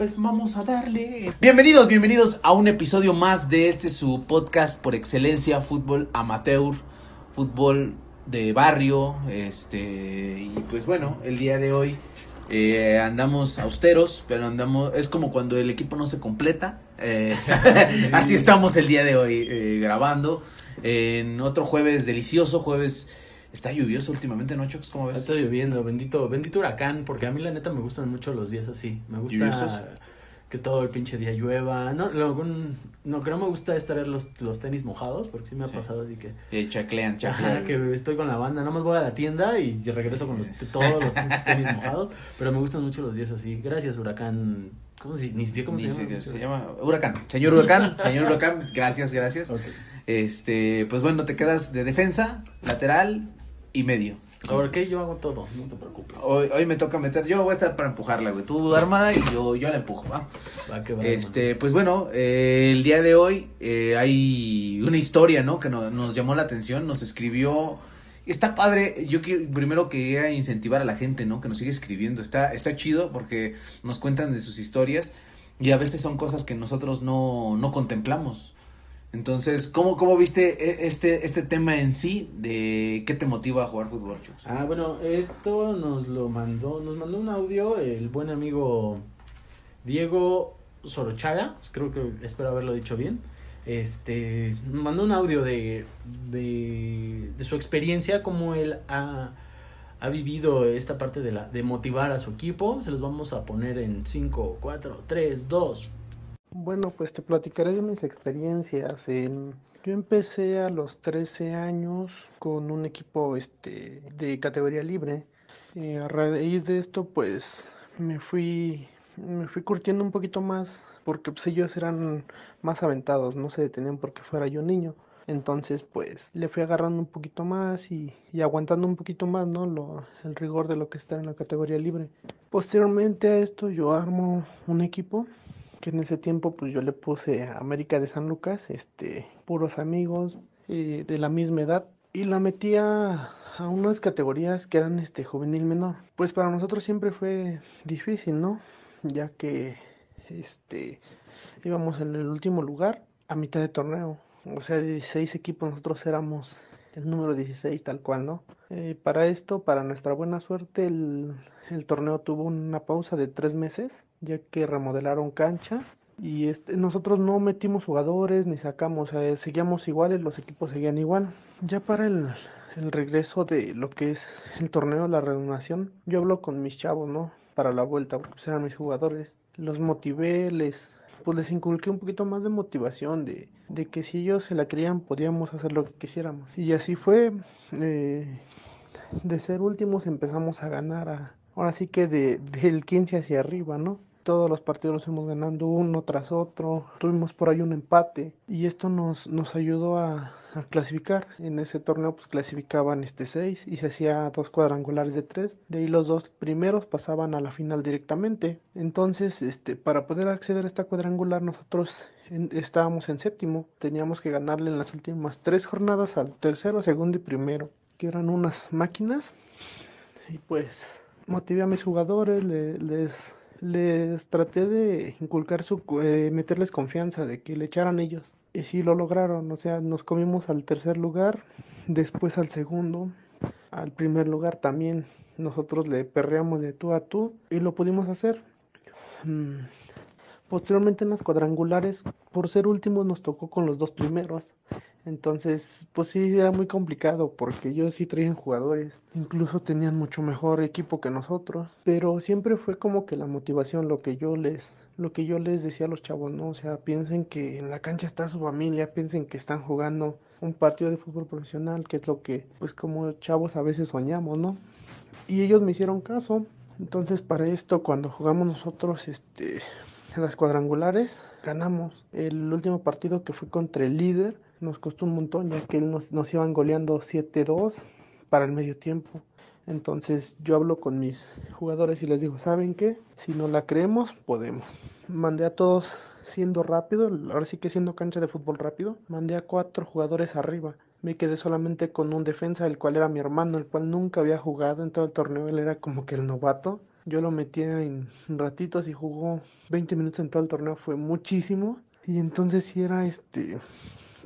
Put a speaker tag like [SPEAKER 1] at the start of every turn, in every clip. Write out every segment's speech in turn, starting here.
[SPEAKER 1] pues vamos a darle. Bienvenidos, bienvenidos a un episodio más de este su podcast por excelencia, fútbol amateur, fútbol de barrio, este, y pues bueno, el día de hoy eh, andamos austeros, pero andamos, es como cuando el equipo no se completa, eh, así estamos el día de hoy eh, grabando, en otro jueves delicioso, jueves Está lluvioso últimamente, ¿no, Chox? ¿Cómo ves?
[SPEAKER 2] Está lloviendo, bendito, bendito huracán, porque a mí la neta me gustan mucho los días así. Me gusta que todo el pinche día llueva. No, lo, no, que no me gusta es traer los, los tenis mojados, porque sí me ha pasado así que...
[SPEAKER 1] Eh, chaclean, chaclean.
[SPEAKER 2] que estoy con la banda, nada más voy a la tienda y regreso con los, todos los tenis mojados, pero me gustan mucho los días así. Gracias, huracán. ¿Cómo se, ni siquiera cómo se llama?
[SPEAKER 1] Se, llama Huracán. Señor Huracán, señor Huracán, gracias, gracias. Este, pues bueno, te quedas de defensa, lateral, y medio.
[SPEAKER 2] Ahora que yo hago todo, no te preocupes.
[SPEAKER 1] Hoy, hoy me toca meter, yo voy a estar para empujarla, güey. Tú ármala y yo, yo la empujo, ¿va? va, que va este, pues bueno, eh, el día de hoy eh, hay una historia, ¿no? Que nos llamó la atención, nos escribió. Está padre, yo quiero, primero quería incentivar a la gente, ¿no? Que nos sigue escribiendo. Está, está chido porque nos cuentan de sus historias y a veces son cosas que nosotros no, no contemplamos. Entonces, ¿cómo, ¿cómo viste e, este, este tema en sí de qué te motiva a jugar fútbol,
[SPEAKER 2] Ah, bueno, esto nos lo mandó, nos mandó un audio el buen amigo Diego Sorochaga, creo que espero haberlo dicho bien. Este, mandó un audio de, de, de su experiencia, cómo él ha, ha vivido esta parte de, la, de motivar a su equipo. Se los vamos a poner en 5, 4, 3, 2,
[SPEAKER 3] bueno, pues te platicaré de mis experiencias. yo empecé a los 13 años con un equipo este, de categoría libre. Eh, a raíz de esto, pues me fui, me fui curtiendo un poquito más porque pues, ellos eran más aventados, no se detenían porque fuera yo niño. Entonces, pues le fui agarrando un poquito más y, y aguantando un poquito más, ¿no? Lo, el rigor de lo que está en la categoría libre. Posteriormente a esto, yo armo un equipo que en ese tiempo pues yo le puse América de San Lucas, este, puros amigos eh, de la misma edad y la metía a unas categorías que eran este juvenil menor. Pues para nosotros siempre fue difícil, ¿no? Ya que este íbamos en el último lugar a mitad de torneo. O sea, de 16 equipos nosotros éramos el número 16 tal cual, ¿no? Eh, para esto, para nuestra buena suerte, el, el torneo tuvo una pausa de tres meses ya que remodelaron cancha y este, nosotros no metimos jugadores ni sacamos, seguíamos iguales, los equipos seguían igual. Ya para el, el regreso de lo que es el torneo, la renovación, yo hablo con mis chavos, ¿no? Para la vuelta, porque pues eran mis jugadores. Los motivé, les, pues les inculqué un poquito más de motivación, de, de que si ellos se la querían, podíamos hacer lo que quisiéramos. Y así fue, eh, de ser últimos empezamos a ganar ahora sí que de, del 15 hacia arriba, ¿no? Todos los partidos los fuimos ganando uno tras otro, tuvimos por ahí un empate y esto nos, nos ayudó a, clasificar. En ese torneo pues clasificaban este seis y se hacía dos cuadrangulares de tres, de ahí los dos primeros pasaban a la final directamente. Entonces, este, para poder acceder a esta cuadrangular nosotros estábamos en séptimo, teníamos que ganarle en las últimas tres jornadas al tercero, segundo y primero, que eran unas máquinas y pues motivé a mis jugadores, les les traté de inculcar su, eh, meterles confianza de que le echaran ellos. Y sí lo lograron, o sea, nos comimos al tercer lugar, después al segundo, al primer lugar también. Nosotros le perreamos de tú a tú y lo pudimos hacer. Mm. Posteriormente en las cuadrangulares, por ser últimos, nos tocó con los dos primeros. Entonces, pues sí, era muy complicado porque ellos sí traían jugadores, incluso tenían mucho mejor equipo que nosotros, pero siempre fue como que la motivación, lo que yo les, lo que yo les decía a los chavos, ¿no? O sea, piensen que en la cancha está su familia, piensen que están jugando un partido de fútbol profesional, que es lo que, pues como chavos a veces soñamos, ¿no? Y ellos me hicieron caso, entonces para esto cuando jugamos nosotros, este, en las cuadrangulares, ganamos el último partido que fue contra el líder nos costó un montón, ya que nos, nos iban goleando 7-2 para el medio tiempo. Entonces yo hablo con mis jugadores y les digo, ¿saben qué? Si no la creemos, podemos. Mandé a todos siendo rápido, ahora sí que siendo cancha de fútbol rápido, mandé a cuatro jugadores arriba Me quedé solamente con un defensa, el cual era mi hermano, el cual nunca había jugado en todo el torneo. Él era como que el novato. Yo lo metía en ratitos y jugó 20 minutos en todo el torneo. Fue muchísimo. Y entonces sí era este,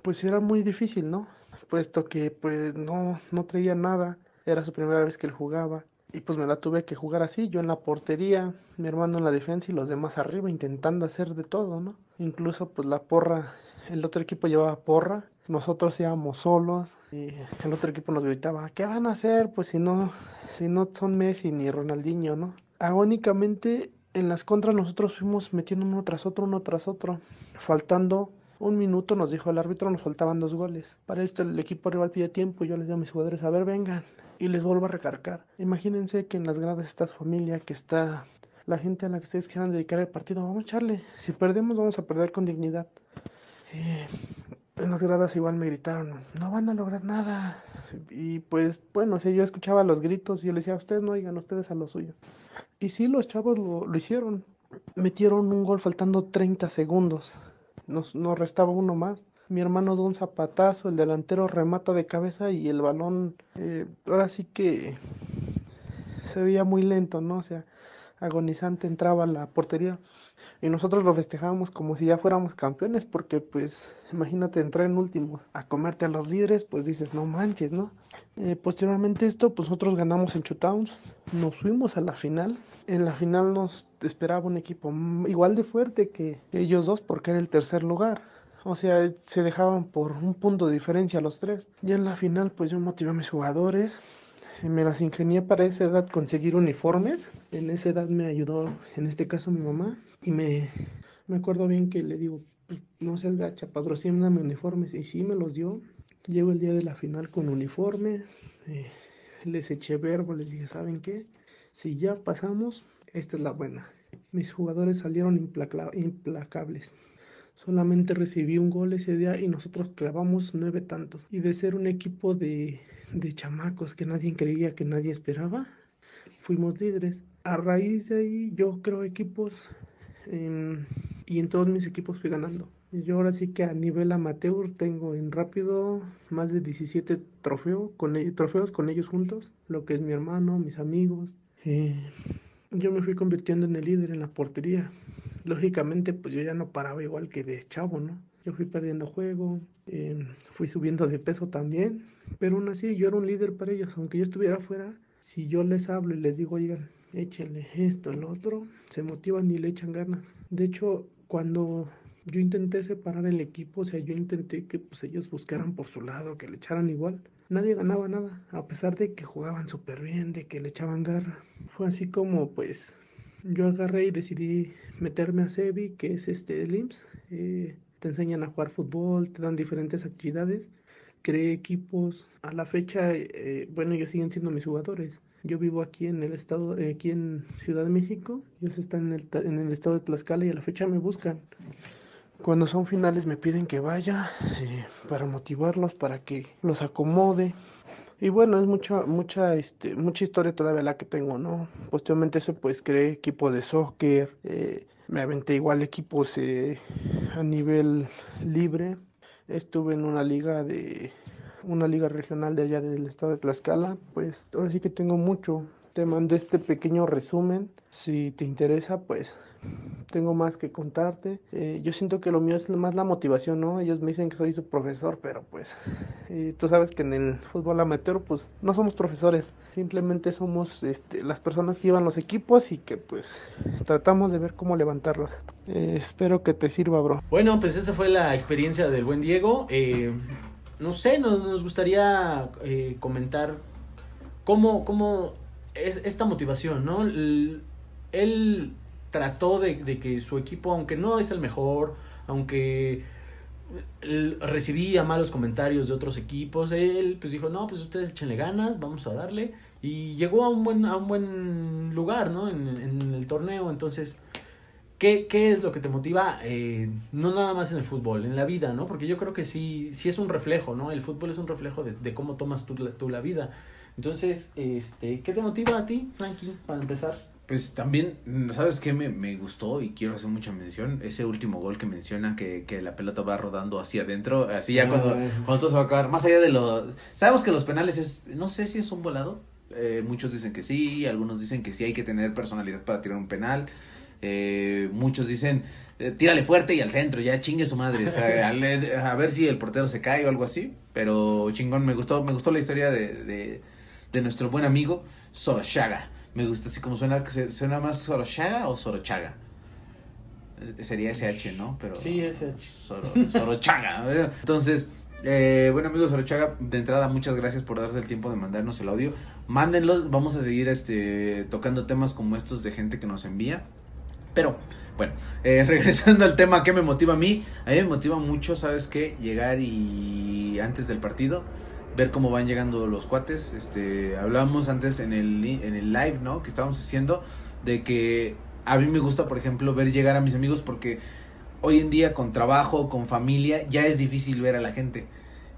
[SPEAKER 3] pues era muy difícil, ¿no? Puesto que pues no, no traía nada. Era su primera vez que él jugaba. Y pues me la tuve que jugar así, yo en la portería, mi hermano en la defensa y los demás arriba, intentando hacer de todo, ¿no? Incluso pues la porra, el otro equipo llevaba porra, nosotros íbamos solos y el otro equipo nos gritaba, ¿qué van a hacer? Pues si no, si no son Messi ni Ronaldinho, ¿no? Agónicamente en las contras nosotros fuimos metiendo uno tras otro, uno tras otro, faltando un minuto nos dijo el árbitro, nos faltaban dos goles. Para esto el equipo rival pide tiempo y yo les digo a mis jugadores, a ver, vengan, y les vuelvo a recargar. Imagínense que en las gradas está su familia, que está la gente a la que ustedes quieran dedicar el partido. Vamos a echarle. Si perdemos, vamos a perder con dignidad. Eh, en las gradas igual me gritaron, no van a lograr nada. Y pues, bueno, si yo escuchaba los gritos y yo les decía, ustedes no oigan, ustedes a lo suyo. Y sí, los chavos lo, lo hicieron. Metieron un gol faltando 30 segundos. Nos, nos restaba uno más mi hermano da un zapatazo, el delantero remata de cabeza y el balón, eh, ahora sí que se veía muy lento, ¿no? O sea, agonizante entraba la portería y nosotros lo festejábamos como si ya fuéramos campeones porque pues imagínate entrar en últimos a comerte a los líderes pues dices no manches no eh, posteriormente esto pues nosotros ganamos en Chutowns nos fuimos a la final en la final nos esperaba un equipo igual de fuerte que ellos dos porque era el tercer lugar o sea, se dejaban por un punto de diferencia los tres. Y en la final, pues yo motivé a mis jugadores. Me las ingenié para esa edad conseguir uniformes. En esa edad me ayudó, en este caso, mi mamá. Y me, me acuerdo bien que le digo, pues, no seas gacha, patrocíname uniformes. Y sí, me los dio. Llego el día de la final con uniformes. Eh, les eché verbo, les dije, ¿saben qué? Si ya pasamos, esta es la buena. Mis jugadores salieron implacables. Solamente recibí un gol ese día y nosotros clavamos nueve tantos. Y de ser un equipo de, de chamacos que nadie creía, que nadie esperaba, fuimos líderes. A raíz de ahí yo creo equipos y en todos mis equipos fui ganando. Yo ahora sí que a nivel amateur tengo en rápido más de 17 trofeos con, ellos, trofeos con ellos juntos, lo que es mi hermano, mis amigos. Eh, yo me fui convirtiendo en el líder en la portería lógicamente pues yo ya no paraba igual que de chavo, ¿no? Yo fui perdiendo juego, em, fui subiendo de peso también, pero aún así yo era un líder para ellos, aunque yo estuviera afuera, si yo les hablo y les digo, oigan, échenle esto, el otro, se motivan y le echan ganas. De hecho, cuando yo intenté separar el equipo, o sea, yo intenté que pues ellos buscaran por su lado, que le echaran igual. Nadie ganaba nada, a pesar de que jugaban súper bien, de que le echaban garra. Fue así como pues yo agarré y decidí meterme a SEBI, que es este el IMSS. Eh, te enseñan a jugar fútbol, te dan diferentes actividades. Creé equipos. A la fecha, eh, bueno, ellos siguen siendo mis jugadores. Yo vivo aquí en el estado, eh, aquí en Ciudad de México. Ellos están en el, en el estado de Tlaxcala y a la fecha me buscan. Cuando son finales me piden que vaya para motivarlos, para que los acomode. Y bueno, es mucha, mucha, este, mucha historia todavía la que tengo, ¿no? Posteriormente eso, pues creé equipo de soccer, eh, me aventé igual equipos eh, a nivel libre. Estuve en una liga de, una liga regional de allá del estado de Tlaxcala. Pues ahora sí que tengo mucho. Te mandé este pequeño resumen. Si te interesa, pues tengo más que contarte. Eh, yo siento que lo mío es más la motivación, ¿no? Ellos me dicen que soy su profesor, pero pues eh, tú sabes que en el fútbol amateur pues no somos profesores, simplemente somos este, las personas que llevan los equipos y que pues tratamos de ver cómo levantarlos. Eh, espero que te sirva, bro.
[SPEAKER 2] Bueno, pues esa fue la experiencia del buen Diego. no sé, nos, gustaría comentar cómo, cómo es esta motivación, ¿no? él trató de, que su equipo, aunque no es el mejor, aunque recibía malos comentarios de otros equipos, él pues dijo, no, pues ustedes échenle ganas, vamos a darle. Y llegó a un buen, a un buen lugar, ¿no? En, el torneo. Entonces, ¿qué, ¿qué, es lo que te motiva? Eh, no nada más en el fútbol, en la vida, ¿no? Porque yo creo que sí, sí es un reflejo, ¿no? El fútbol es un reflejo de, de cómo tomas tú, tú la vida. Entonces, este, ¿qué te motiva a ti, Frankie, para empezar?
[SPEAKER 1] Pues también, ¿sabes qué? Me, me gustó y quiero hacer mucha mención. Ese último gol que menciona que, que la pelota va rodando hacia adentro. Así ya cuando, ah. cuando todo se va a acabar. Más allá de lo. Sabemos que los penales es. No sé si es un volado. Eh, muchos dicen que sí. Algunos dicen que sí hay que tener personalidad para tirar un penal. Eh, muchos dicen. Eh, tírale fuerte y al centro, ya chingue su madre. O sea, a, ver si el portero se cae o algo así. Pero chingón, me gustó, me gustó la historia de, de, de nuestro buen amigo Soroshaga me gusta así como suena, suena más Sorochaga o Sorochaga. Sería SH, ¿no? Pero,
[SPEAKER 2] sí, SH.
[SPEAKER 1] Sorochaga. Entonces, eh, bueno amigos Sorochaga, de entrada muchas gracias por darte el tiempo de mandarnos el audio. Mándenlos, vamos a seguir este tocando temas como estos de gente que nos envía. Pero, bueno, eh, regresando al tema que me motiva a mí, a mí me motiva mucho, ¿sabes qué? Llegar y antes del partido ver cómo van llegando los cuates. Este, hablábamos antes en el, en el live, ¿no? Que estábamos haciendo de que a mí me gusta, por ejemplo, ver llegar a mis amigos porque hoy en día con trabajo, con familia, ya es difícil ver a la gente.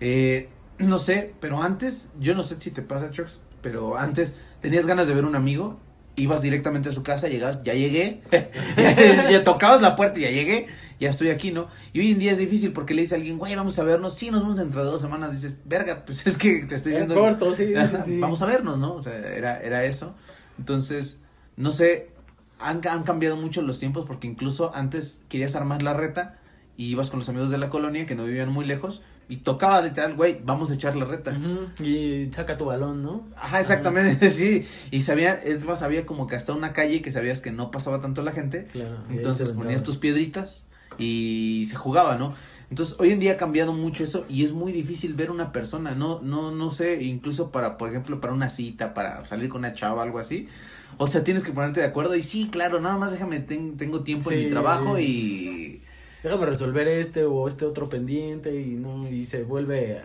[SPEAKER 1] Eh, no sé, pero antes, yo no sé si te pasa, Chucks, pero antes tenías ganas de ver un amigo, ibas directamente a su casa, llegas, ya llegué, ya tocabas la puerta y ya llegué ya estoy aquí, ¿no? Y hoy en día es difícil porque le dice a alguien, güey, vamos a vernos, sí, nos vemos dentro de dos semanas, dices, verga, pues es que te estoy diciendo...
[SPEAKER 2] corto, sí, sí,
[SPEAKER 1] Vamos a vernos, ¿no? O sea, era, era eso. Entonces, no sé, han, han cambiado mucho los tiempos porque incluso antes querías armar la reta y ibas con los amigos de la colonia que no vivían muy lejos y tocaba literal, güey, vamos a echar la reta.
[SPEAKER 2] Y saca tu balón, ¿no?
[SPEAKER 1] Ajá, exactamente, sí. Y sabía, es más, había como que hasta una calle que sabías que no pasaba tanto la gente. Claro, entonces ponías tus piedritas y se jugaba, ¿no? Entonces, hoy en día ha cambiado mucho eso y es muy difícil ver una persona, no, no, no sé, incluso para, por ejemplo, para una cita, para salir con una chava, algo así. O sea, tienes que ponerte de acuerdo y sí, claro, nada más déjame, tengo tiempo en mi trabajo y...
[SPEAKER 2] Déjame resolver este o este otro pendiente y no, y se vuelve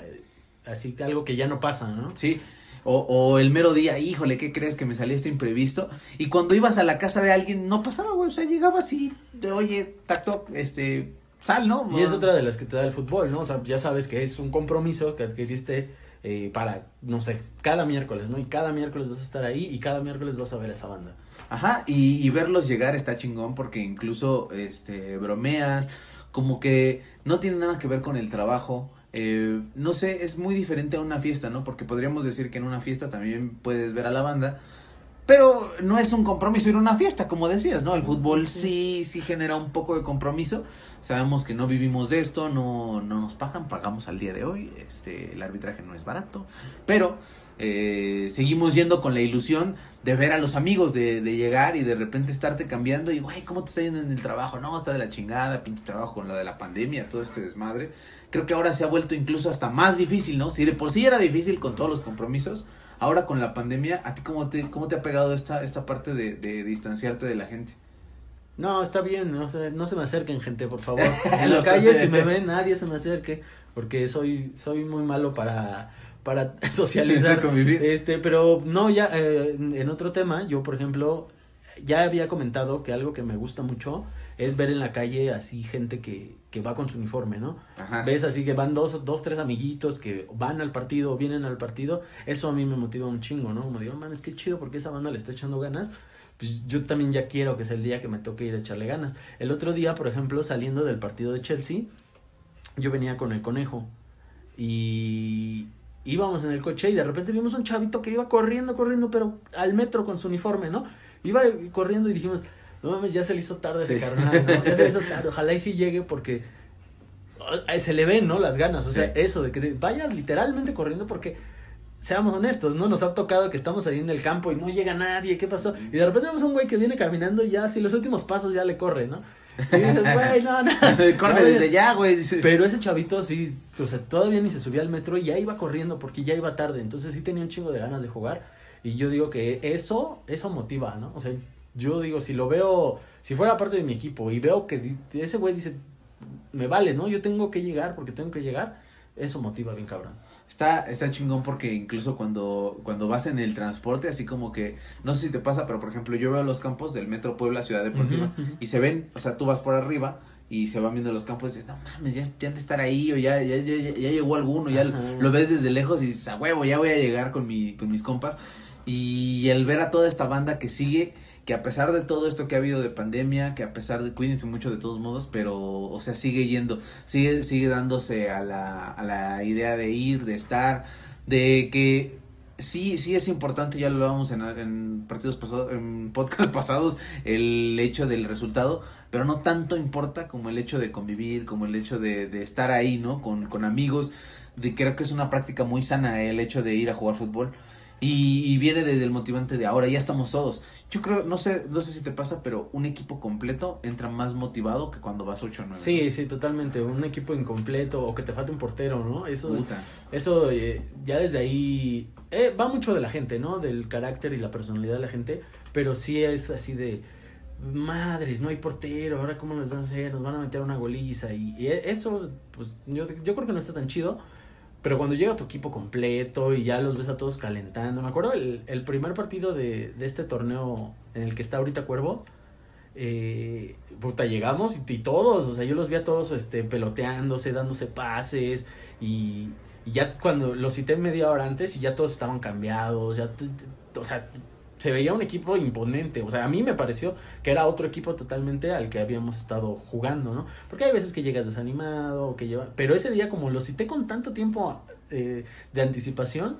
[SPEAKER 2] así algo que ya no pasa, ¿no?
[SPEAKER 1] Sí. O, o el mero día, híjole, ¿qué crees que me salió esto imprevisto? Y cuando ibas a la casa de alguien, no pasaba, güey, o sea, llegaba así, de, oye, tacto, este, sal, ¿no?
[SPEAKER 2] Y es otra de las que te da el fútbol, ¿no? O sea, ya sabes que es un compromiso que adquiriste eh, para, no sé, cada miércoles, ¿no? Y cada miércoles vas a estar ahí y cada miércoles vas a ver a esa banda.
[SPEAKER 1] Ajá, y, y verlos llegar está chingón porque incluso, este, bromeas, como que no tiene nada que ver con el trabajo, eh, no sé, es muy diferente a una fiesta, ¿no? Porque podríamos decir que en una fiesta también puedes ver a la banda, pero no es un compromiso ir a una fiesta, como decías, ¿no? El fútbol sí, sí genera un poco de compromiso. Sabemos que no vivimos de esto, no, no nos pagan, pagamos al día de hoy, este, el arbitraje no es barato, pero eh, seguimos yendo con la ilusión de ver a los amigos, de, de llegar y de repente estarte cambiando y, güey, ¿cómo te está yendo en el trabajo? No, está de la chingada, pinche trabajo con lo de la pandemia, todo este desmadre creo que ahora se ha vuelto incluso hasta más difícil, ¿no? Si de por sí era difícil con todos los compromisos, ahora con la pandemia, ¿a ti cómo te, cómo te ha pegado esta, esta parte de, de distanciarte de la gente?
[SPEAKER 2] No, está bien, no se, no se me acerquen gente, por favor. En la calle si me ven, nadie se me acerque, porque soy, soy muy malo para, para socializar.
[SPEAKER 1] Convivir.
[SPEAKER 2] Este, pero no, ya, eh, en otro tema, yo por ejemplo, ya había comentado que algo que me gusta mucho es ver en la calle así gente que, que va con su uniforme, ¿no? Ajá. Ves así que van dos, dos, tres amiguitos que van al partido, vienen al partido, eso a mí me motiva un chingo, ¿no? Como digo, man, es que chido porque esa banda le está echando ganas, pues yo también ya quiero que sea el día que me toque ir a echarle ganas. El otro día, por ejemplo, saliendo del partido de Chelsea, yo venía con el conejo y íbamos en el coche y de repente vimos un chavito que iba corriendo, corriendo, pero al metro con su uniforme, ¿no? Iba corriendo y dijimos, no mames, ya se le hizo tarde ese carnal, ¿no? Ya se le hizo tarde, ojalá y sí llegue porque se le ven, ¿no? Las ganas, o sea, eso de que vaya literalmente corriendo porque seamos honestos, ¿no? Nos ha tocado que estamos ahí en el campo y no llega nadie, ¿qué pasó? Y de repente vemos a un güey que viene caminando y ya, si los últimos pasos ya le corre, ¿no? Y dices, güey, no, no.
[SPEAKER 1] corre desde ya, güey.
[SPEAKER 2] Pero ese chavito sí, o sea, todavía ni se subía al metro y ya iba corriendo porque ya iba tarde, entonces sí tenía un chingo de ganas de jugar. Y yo digo que eso, eso motiva, ¿no? O sea, yo digo, si lo veo, si fuera parte de mi equipo y veo que ese güey dice, me vale, ¿no? Yo tengo que llegar porque tengo que llegar, eso motiva bien cabrón.
[SPEAKER 1] Está, está chingón porque incluso cuando, cuando vas en el transporte, así como que, no sé si te pasa, pero por ejemplo, yo veo los campos del Metro Puebla Ciudad Deportiva y se ven, o sea, tú vas por arriba y se van viendo los campos y dices, no mames, ya, ya han de estar ahí o ya, ya, ya, ya llegó alguno, ya lo ves desde lejos y dices, a huevo, ya voy a llegar con, mi, con mis compas. Y el ver a toda esta banda que sigue que a pesar de todo esto que ha habido de pandemia, que a pesar de, cuídense mucho de todos modos, pero, o sea, sigue yendo, sigue, sigue dándose a la, a la idea de ir, de estar, de que sí, sí es importante, ya lo hablábamos en, en partidos pasados, en podcast pasados, el hecho del resultado, pero no tanto importa como el hecho de convivir, como el hecho de, de estar ahí, ¿no? Con, con amigos, de creo que es una práctica muy sana el hecho de ir a jugar fútbol. Y, viene desde el motivante de ahora, ya estamos todos. Yo creo, no sé, no sé si te pasa, pero un equipo completo entra más motivado que cuando vas 8 o 9.
[SPEAKER 2] Sí, sí, totalmente. Un equipo incompleto o que te falta un portero, ¿no? Eso, eso eh, ya desde ahí eh, va mucho de la gente, ¿no? Del carácter y la personalidad de la gente, pero sí es así de madres, no hay portero, ahora cómo nos van a hacer, nos van a meter una goliza y, y eso, pues yo, yo creo que no está tan chido pero cuando llega tu equipo completo y ya los ves a todos calentando. Me acuerdo el, el primer partido de, de este torneo en el que está ahorita Cuervo. Eh, llegamos y, todos, o sea, yo los vi a todos este, peloteándose, dándose pases y, y ya cuando los cité media hora antes y ya todos estaban cambiados, ya, o sea, se veía un equipo imponente. O sea, a mí me pareció que era otro equipo totalmente al que habíamos estado jugando, ¿no? Porque hay veces que llegas desanimado, que lleva... Pero ese día, como lo cité con tanto tiempo eh, de anticipación,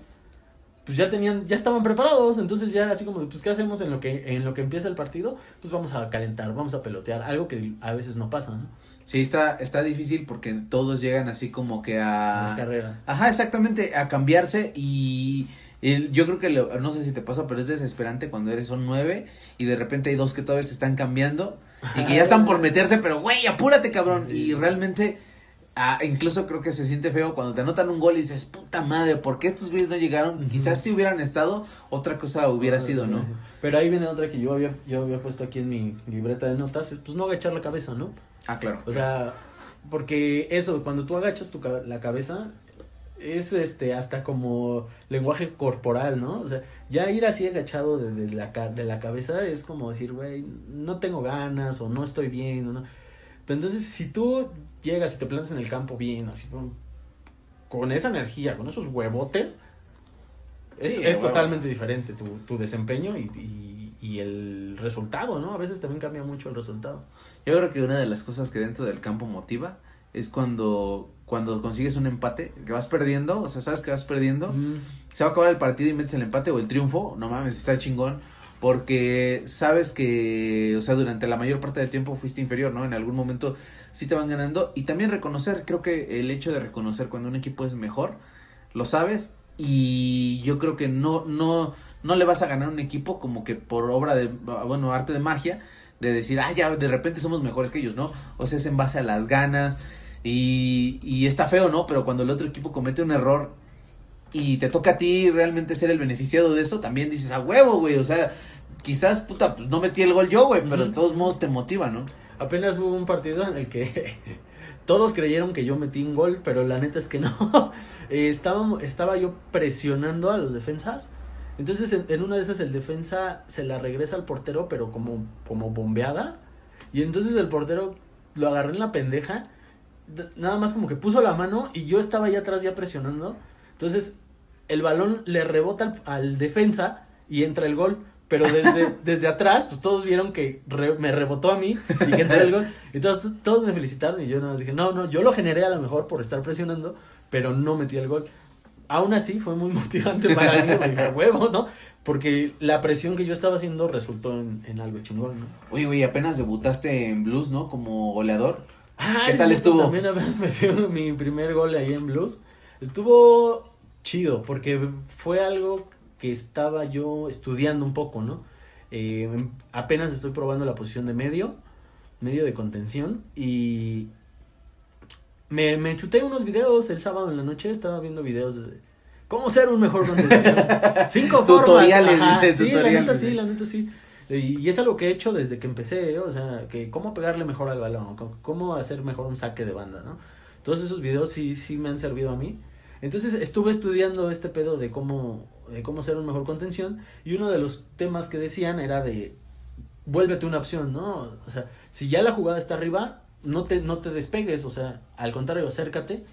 [SPEAKER 2] pues ya tenían, ya estaban preparados, entonces ya así como, pues, ¿qué hacemos en lo que, en lo que empieza el partido? Pues vamos a calentar, vamos a pelotear, algo que a veces no pasa, ¿no?
[SPEAKER 1] Sí, está, está difícil porque todos llegan así como que a...
[SPEAKER 2] Las carreras.
[SPEAKER 1] Ajá, exactamente, a cambiarse y yo creo que, no sé si te pasa, pero es desesperante cuando eres son nueve y de repente hay dos que todavía se están cambiando y que ya están por meterse, pero güey, apúrate cabrón. Y realmente, ah, incluso creo que se siente feo cuando te anotan un gol y dices, puta madre, ¿por qué estos güeyes no llegaron? Quizás si hubieran estado, otra cosa hubiera sido, ¿no?
[SPEAKER 2] Pero ahí viene otra que yo había, yo había puesto aquí en mi libreta de notas, es pues no agachar la cabeza, ¿no?
[SPEAKER 1] Ah, claro.
[SPEAKER 2] O sea, porque eso, cuando tú agachas tu, la cabeza, es este hasta como lenguaje corporal, ¿no? O sea, ya ir así agachado de, la, de la cabeza es como decir, güey, no tengo ganas o no estoy bien, ¿no? Pero entonces, si tú llegas y te plantas en el campo bien, así con, con esa energía, con esos huevotes, es, es totalmente diferente tu, tu desempeño y, y, y, el resultado, ¿no? A veces también cambia mucho el resultado.
[SPEAKER 1] Yo creo que una de las cosas que dentro del campo motiva es cuando cuando consigues un empate, que vas perdiendo, o sea, sabes que vas perdiendo, se va a acabar el partido y metes el empate o el triunfo, no mames, está chingón, porque sabes que, o sea, durante la mayor parte del tiempo fuiste inferior, ¿no? En algún momento sí te van ganando y también reconocer, creo que el hecho de reconocer cuando un equipo es mejor, lo sabes y yo creo que no, no, no le vas a ganar un equipo como que por obra de, bueno, arte de magia, de decir, ah, ya de repente somos mejores que ellos, ¿no? O sea, es en base a las ganas, y, y está feo, ¿no? Pero cuando el otro equipo comete un error y te toca a ti realmente ser el beneficiado de eso, también dices, a huevo, güey, o sea, quizás, puta, pues, no metí el gol yo, güey, pero de todos modos te motiva, ¿no?
[SPEAKER 2] Apenas hubo un partido en el que todos creyeron que yo metí un gol, pero la neta es que no. eh, estaba, estaba yo presionando a los defensas. Entonces, en, en, una de esas, el defensa se la regresa al portero, pero como, como bombeada. Y entonces el portero lo agarró en la pendeja nada más como que puso la mano y yo estaba allá atrás ya presionando. Entonces el balón le rebota al, defensa y entra el gol. Pero desde, desde atrás, pues todos vieron que me rebotó a mí y que entró el gol. Y todos, todos me felicitaron y yo nada más dije, no, no, yo lo generé a lo mejor por estar presionando, pero no metí el gol. Aún así fue muy motivante para mí, dije, huevo, ¿no? Porque la presión que yo estaba haciendo resultó en, en algo chingón, ¿no?
[SPEAKER 1] Oye, güey, apenas debutaste en Blues, ¿no? Como goleador.
[SPEAKER 2] Ah, ¿Qué tal estuvo? También apenas metí mi primer gol ahí en Blues. Estuvo chido porque fue algo que estaba yo estudiando un poco, ¿no? Eh, apenas estoy probando la posición de medio, medio de contención y me, me chuté unos videos el sábado en la noche, estaba viendo videos de cómo ser un mejor contención. Cinco
[SPEAKER 1] tutoriales, formas.
[SPEAKER 2] sí, la neta sí, la neta sí. Y, es algo que he hecho desde que empecé, o sea, que cómo pegarle mejor al balón, cómo hacer mejor un saque de banda, ¿no? Todos esos videos sí, sí me han servido a mí. Entonces estuve estudiando este pedo de cómo, de cómo ser un mejor contención y uno de los temas que decían era de vuélvete una opción, ¿no? O sea, si ya la jugada está arriba, no te, no te despegues, o sea, al contrario, acércate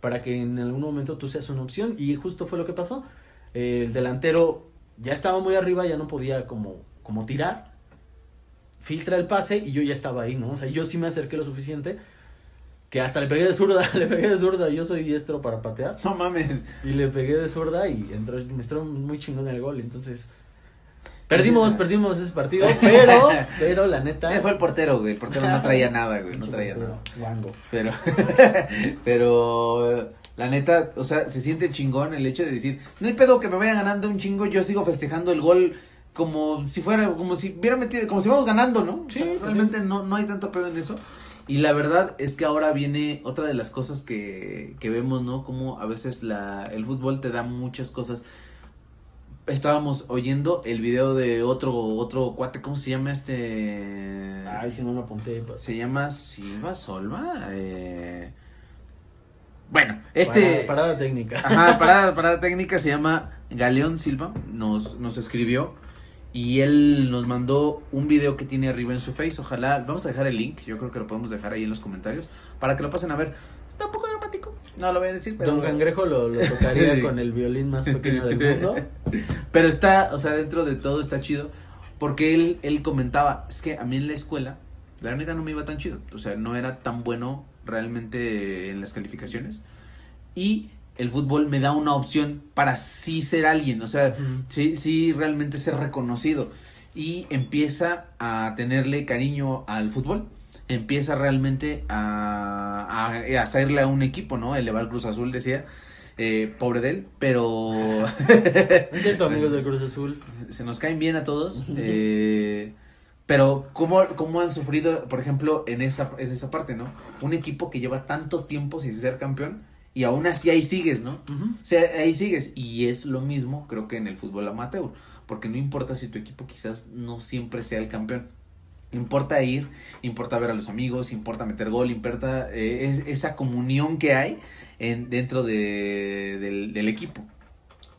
[SPEAKER 2] para que en algún momento tú seas una opción y justo fue lo que pasó. El delantero ya estaba muy arriba, ya no podía como como tirar. filtra el pase y yo ya estaba ahí, ¿no? O sea, yo sí me acerqué lo suficiente que hasta le pegué de zurda, le pegué de zurda, yo soy diestro para patear.
[SPEAKER 1] No mames.
[SPEAKER 2] Y le pegué de zurda y entró, me entró muy chingón el gol, entonces... Perdimos, perdimos ese partido, pero, pero la neta...
[SPEAKER 1] Fue el portero, güey, el portero no traía nada, güey, no traía nada. Pero, pero, la neta, o sea, se siente chingón el hecho de decir, no hay pedo que me vaya ganando un chingo, yo sigo festejando el gol como si fuera, como si hubiera metido, como si íbamos ganando, ¿no? Sí. realmente no, no hay tanto pedo en eso. Y la verdad es que ahora viene otra de las cosas que, que vemos, ¿no? Como a veces la, el fútbol te da muchas cosas. Estábamos oyendo el video de otro, otro cuate, ¿cómo se llama este?
[SPEAKER 2] Ay, si no lo apunté.
[SPEAKER 1] Pues. Se llama Silva Solva. Eh... Bueno, este...
[SPEAKER 2] Parada, técnica.
[SPEAKER 1] Ajá, parada, parada técnica se llama Galeón Silva. Nos, nos escribió y él nos mandó un video que tiene arriba en su face. Ojalá, vamos a dejar el link, yo creo que lo podemos dejar ahí en los comentarios, para que lo pasen a ver. Está un poco dramático, no lo voy a decir,
[SPEAKER 2] pero... Don Cangrejo lo, lo tocaría con el violín más pequeño del mundo.
[SPEAKER 1] Pero está, o sea, dentro de todo está chido, porque él, él comentaba, es que a mí en la escuela, la neta no me iba tan chido, o sea, no era tan bueno realmente en las calificaciones. Y el fútbol me da una opción para sí ser alguien, o sea, sí, sí realmente ser reconocido. Y empieza a tenerle cariño al fútbol, empieza realmente a, a, a hacerle a un equipo, ¿no? Elevar Cruz Azul, decía, eh, pobre de él, pero...
[SPEAKER 2] es cierto, amigos del Cruz Azul.
[SPEAKER 1] Se nos caen bien a todos, eh, pero ¿cómo, ¿cómo han sufrido, por ejemplo, en esa, en esa parte, ¿no? Un equipo que lleva tanto tiempo sin ser campeón y aún así ahí sigues, ¿no? O sea, ahí sigues. Y es lo mismo, creo que en el fútbol amateur. Porque no importa si tu equipo quizás no siempre sea el campeón. Importa ir, importa ver a los amigos, importa meter gol, importa eh, esa comunión que hay en, dentro de, del, del equipo.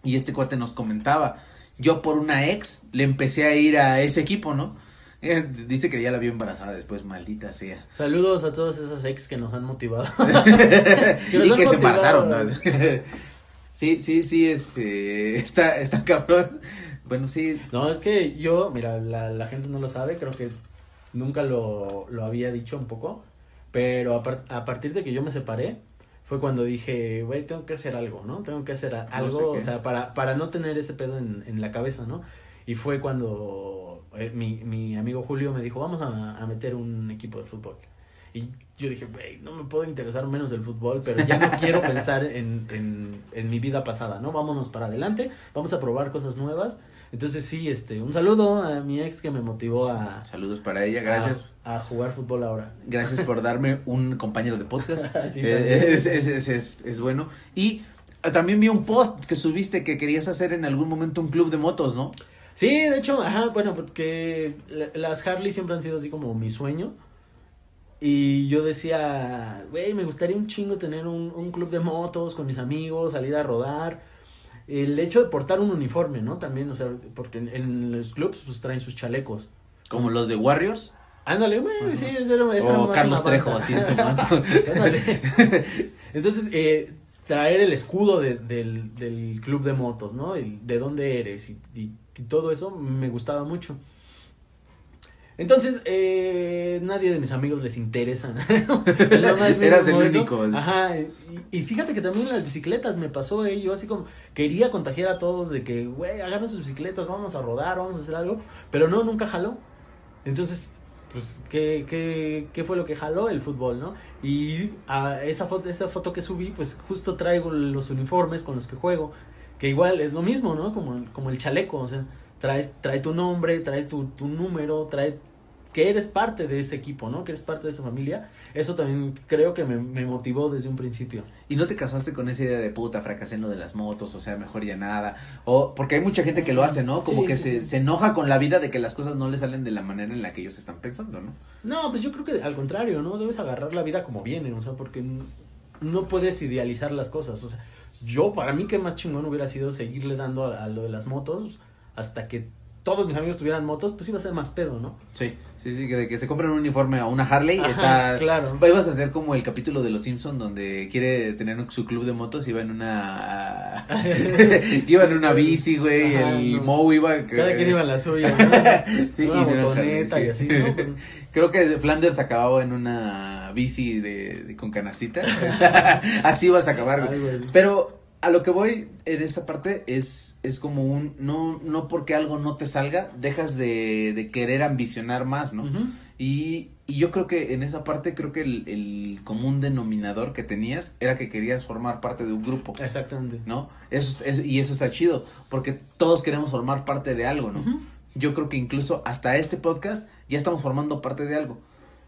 [SPEAKER 1] Y este cuate nos comentaba, yo por una ex le empecé a ir a ese equipo, ¿no? Eh, dice que ya la vio embarazada después, maldita sea.
[SPEAKER 2] Saludos a todos esos ex que nos han motivado.
[SPEAKER 1] y que se embarazaron. sí, sí, sí, este, está, está cabrón. Bueno, sí.
[SPEAKER 2] No, es que yo, mira, la, la gente no lo sabe, creo que nunca lo, lo había dicho un poco, pero a, a partir de que yo me separé, fue cuando dije, güey, tengo que hacer algo, ¿no? Tengo que hacer algo, o sea, para, para no tener ese pedo en, en la cabeza, ¿no? Y fue cuando eh, mi, mi amigo Julio me dijo, vamos a, a meter un equipo de fútbol. Y yo dije, no me puedo interesar menos del fútbol, pero ya no quiero pensar en, en, en, mi vida pasada, ¿no? Vámonos para adelante, vamos a probar cosas nuevas. Entonces sí, este, un saludo a mi ex que me motivó a...
[SPEAKER 1] Saludos para ella, gracias.
[SPEAKER 2] A, jugar fútbol ahora.
[SPEAKER 1] Gracias por darme un compañero de podcast. Eh, es, es, es, es, es bueno. Y también vi un post que subiste que querías hacer en algún momento un club de motos, ¿no?
[SPEAKER 2] Sí, de hecho, ajá, bueno, porque las Harley siempre han sido así como mi sueño. Y yo decía, güey, me gustaría un chingo tener un, un, club de motos con mis amigos, salir a rodar. El hecho de portar un uniforme, ¿no? También, o sea, porque en, los clubs pues traen sus chalecos.
[SPEAKER 1] ¿Como los de Warriors?
[SPEAKER 2] Ándale, güey, sí, ese era, ese
[SPEAKER 1] o Carlos Trejo, así en su
[SPEAKER 2] Entonces, eh, traer el escudo de, del, del club de motos, ¿no? El, de dónde eres y, y y todo eso me gustaba mucho. Entonces, eh, nadie de mis amigos les interesa.
[SPEAKER 1] Eras el único.
[SPEAKER 2] Ajá. Y, fíjate que también las bicicletas me pasó, eh, yo así como quería contagiar a todos de que, güey, agarren sus bicicletas, vamos a rodar, vamos a hacer algo. Pero no, nunca jaló. Entonces, pues, ¿qué, qué, qué fue lo que jaló? El fútbol, ¿no? Y a esa, foto, esa foto que subí, pues justo traigo los uniformes con los que juego que igual es lo mismo, ¿no? Como, como el chaleco, o sea, traes, trae tu nombre, trae tu, tu número, trae que eres parte de ese equipo, ¿no? Que eres parte de esa familia. Eso también creo que me, me, motivó desde un principio.
[SPEAKER 1] ¿Y no te casaste con esa idea de puta, fracasé en lo de las motos, o sea, mejor ya nada? O porque hay mucha gente que lo hace, ¿no? Como que Se, se enoja con la vida de que las cosas no le salen de la manera en la que ellos están pensando, ¿no?
[SPEAKER 2] No, pues yo creo que al contrario, ¿no? Debes agarrar la vida como viene, o sea, porque no puedes idealizar las cosas, o sea, yo, para mí, que más chingón hubiera sido seguirle dando a, a, lo de las motos hasta que todos mis amigos tuvieran motos, pues iba a ser más pedo, ¿no?
[SPEAKER 1] Sí, sí, sí, que, de que se compren un uniforme a una Harley,
[SPEAKER 2] Ajá,
[SPEAKER 1] está...
[SPEAKER 2] claro.
[SPEAKER 1] Ibas a hacer como el capítulo de Los Simpson donde quiere tener su club de motos, iba en una... iba en una bici, güey, el
[SPEAKER 2] no.
[SPEAKER 1] Moe iba...
[SPEAKER 2] Cada quien iba en la suya, ¿no?
[SPEAKER 1] Sí,
[SPEAKER 2] una
[SPEAKER 1] y
[SPEAKER 2] y así,
[SPEAKER 1] sí.
[SPEAKER 2] ¿no? Pues,
[SPEAKER 1] Creo que Flanders acababa en una bici de, de- con canastita. Así vas a acabar, güey.
[SPEAKER 2] Ay, güey.
[SPEAKER 1] Pero a lo que voy en esa parte es, es como un, no, no porque algo no te salga, dejas de, de querer ambicionar más, ¿no? Y, y yo creo que en esa parte, creo que el, el común denominador que tenías era que querías formar parte de un grupo,
[SPEAKER 2] Exactamente.
[SPEAKER 1] ¿no? Eso, es- y eso está chido, porque todos queremos formar parte de algo, ¿no? Yo creo que incluso hasta este podcast ya estamos formando parte de algo.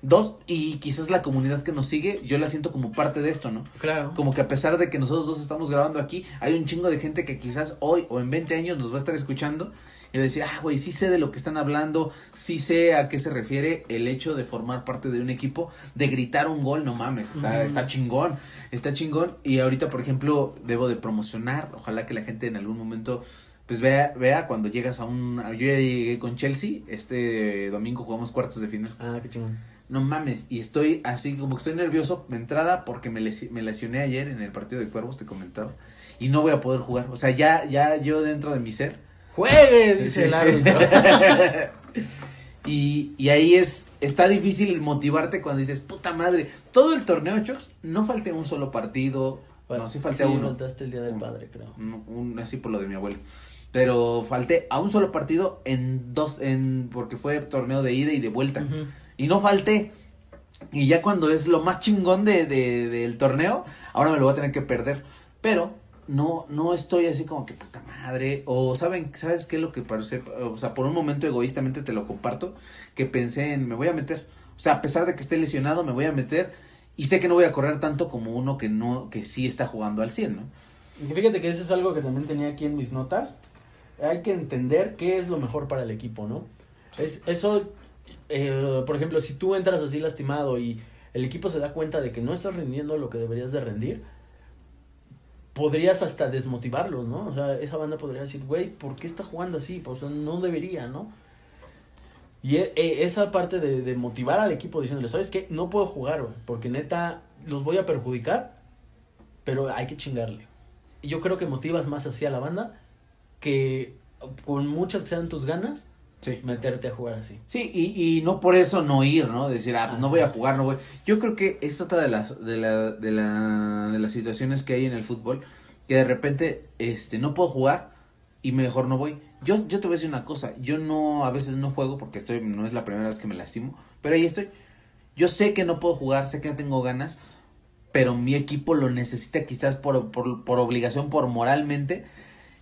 [SPEAKER 1] Dos, y quizás la comunidad que nos sigue, yo la siento como parte de esto, ¿no?
[SPEAKER 2] Claro.
[SPEAKER 1] Como que a pesar de que nosotros dos estamos grabando aquí, hay un chingo de gente que quizás hoy o en 20 años nos va a estar escuchando y va a decir, ah, güey, sí sé de lo que están hablando, sí sé a qué se refiere el hecho de formar parte de un equipo, de gritar un gol, no mames, está, está chingón, está chingón. Y ahorita, por ejemplo, debo de promocionar, ojalá que la gente en algún momento pues vea, vea cuando llegas a un... Yo ya llegué con Chelsea, este domingo jugamos cuartos de final.
[SPEAKER 2] Ah, qué chingón.
[SPEAKER 1] No mames, y estoy así como que estoy nervioso de entrada porque me, lesi- me lesioné ayer en el partido de Cuervos, te comentaba, y no voy a poder jugar. O sea, ya, ya yo dentro de mi ser.
[SPEAKER 2] ¡Juegue! Dice
[SPEAKER 1] Sí.
[SPEAKER 2] el árbitro.
[SPEAKER 1] y, y ahí es, está difícil motivarte cuando dices, puta madre, todo el torneo, Chox, no falté un solo partido, no, sí falté a uno.
[SPEAKER 2] faltaste el día del padre, creo.
[SPEAKER 1] Un- un- así por lo de mi abuelo. Pero falté a un solo partido en dos, en, porque fue torneo de ida y de vuelta. Y no falté. Y ya cuando es lo más chingón de, de- del torneo, ahora me lo voy a tener que perder. Pero no, no estoy así como que puta madre. O saben, ¿sabes qué es lo que parece? O sea, por un momento egoístamente te lo comparto. Que pensé en me voy a meter. O sea, a pesar de que esté lesionado, me voy a meter. Y sé que no voy a correr tanto como uno que no, que sí está jugando al 100, ¿no?
[SPEAKER 2] Y fíjate que eso es algo que también tenía aquí en mis notas. Hay que entender qué es lo mejor para el equipo, ¿no? Es, eso, eh, por ejemplo, si tú entras así lastimado y el equipo se da cuenta de que no estás rindiendo lo que deberías de rendir, podrías hasta desmotivarlos, ¿no? O sea, esa banda podría decir, güey, ¿por qué está jugando así? Pues no debería, ¿no? Y e- e- esa parte de, motivar al equipo diciéndole, ¿sabes qué? No puedo jugar, porque neta los voy a perjudicar, pero hay que chingarle. Y yo creo que motivas más así a la banda que con muchas que sean tus ganas,
[SPEAKER 1] Sí.
[SPEAKER 2] meterte a jugar así.
[SPEAKER 1] Sí, y, y no por eso no ir, ¿no? Decir, ah, pues no
[SPEAKER 2] Así
[SPEAKER 1] voy a jugar, no voy. Yo creo que es otra de las, de la, de la, de las situaciones que hay en el fútbol, que de repente, este, no puedo jugar y mejor no voy. Yo, yo te voy a decir una cosa, yo no, a veces no juego porque estoy, no es la primera vez que me lastimo, pero ahí estoy. Yo sé que no puedo jugar, sé que no tengo ganas, pero mi equipo lo necesita quizás por, por, por obligación, por moralmente.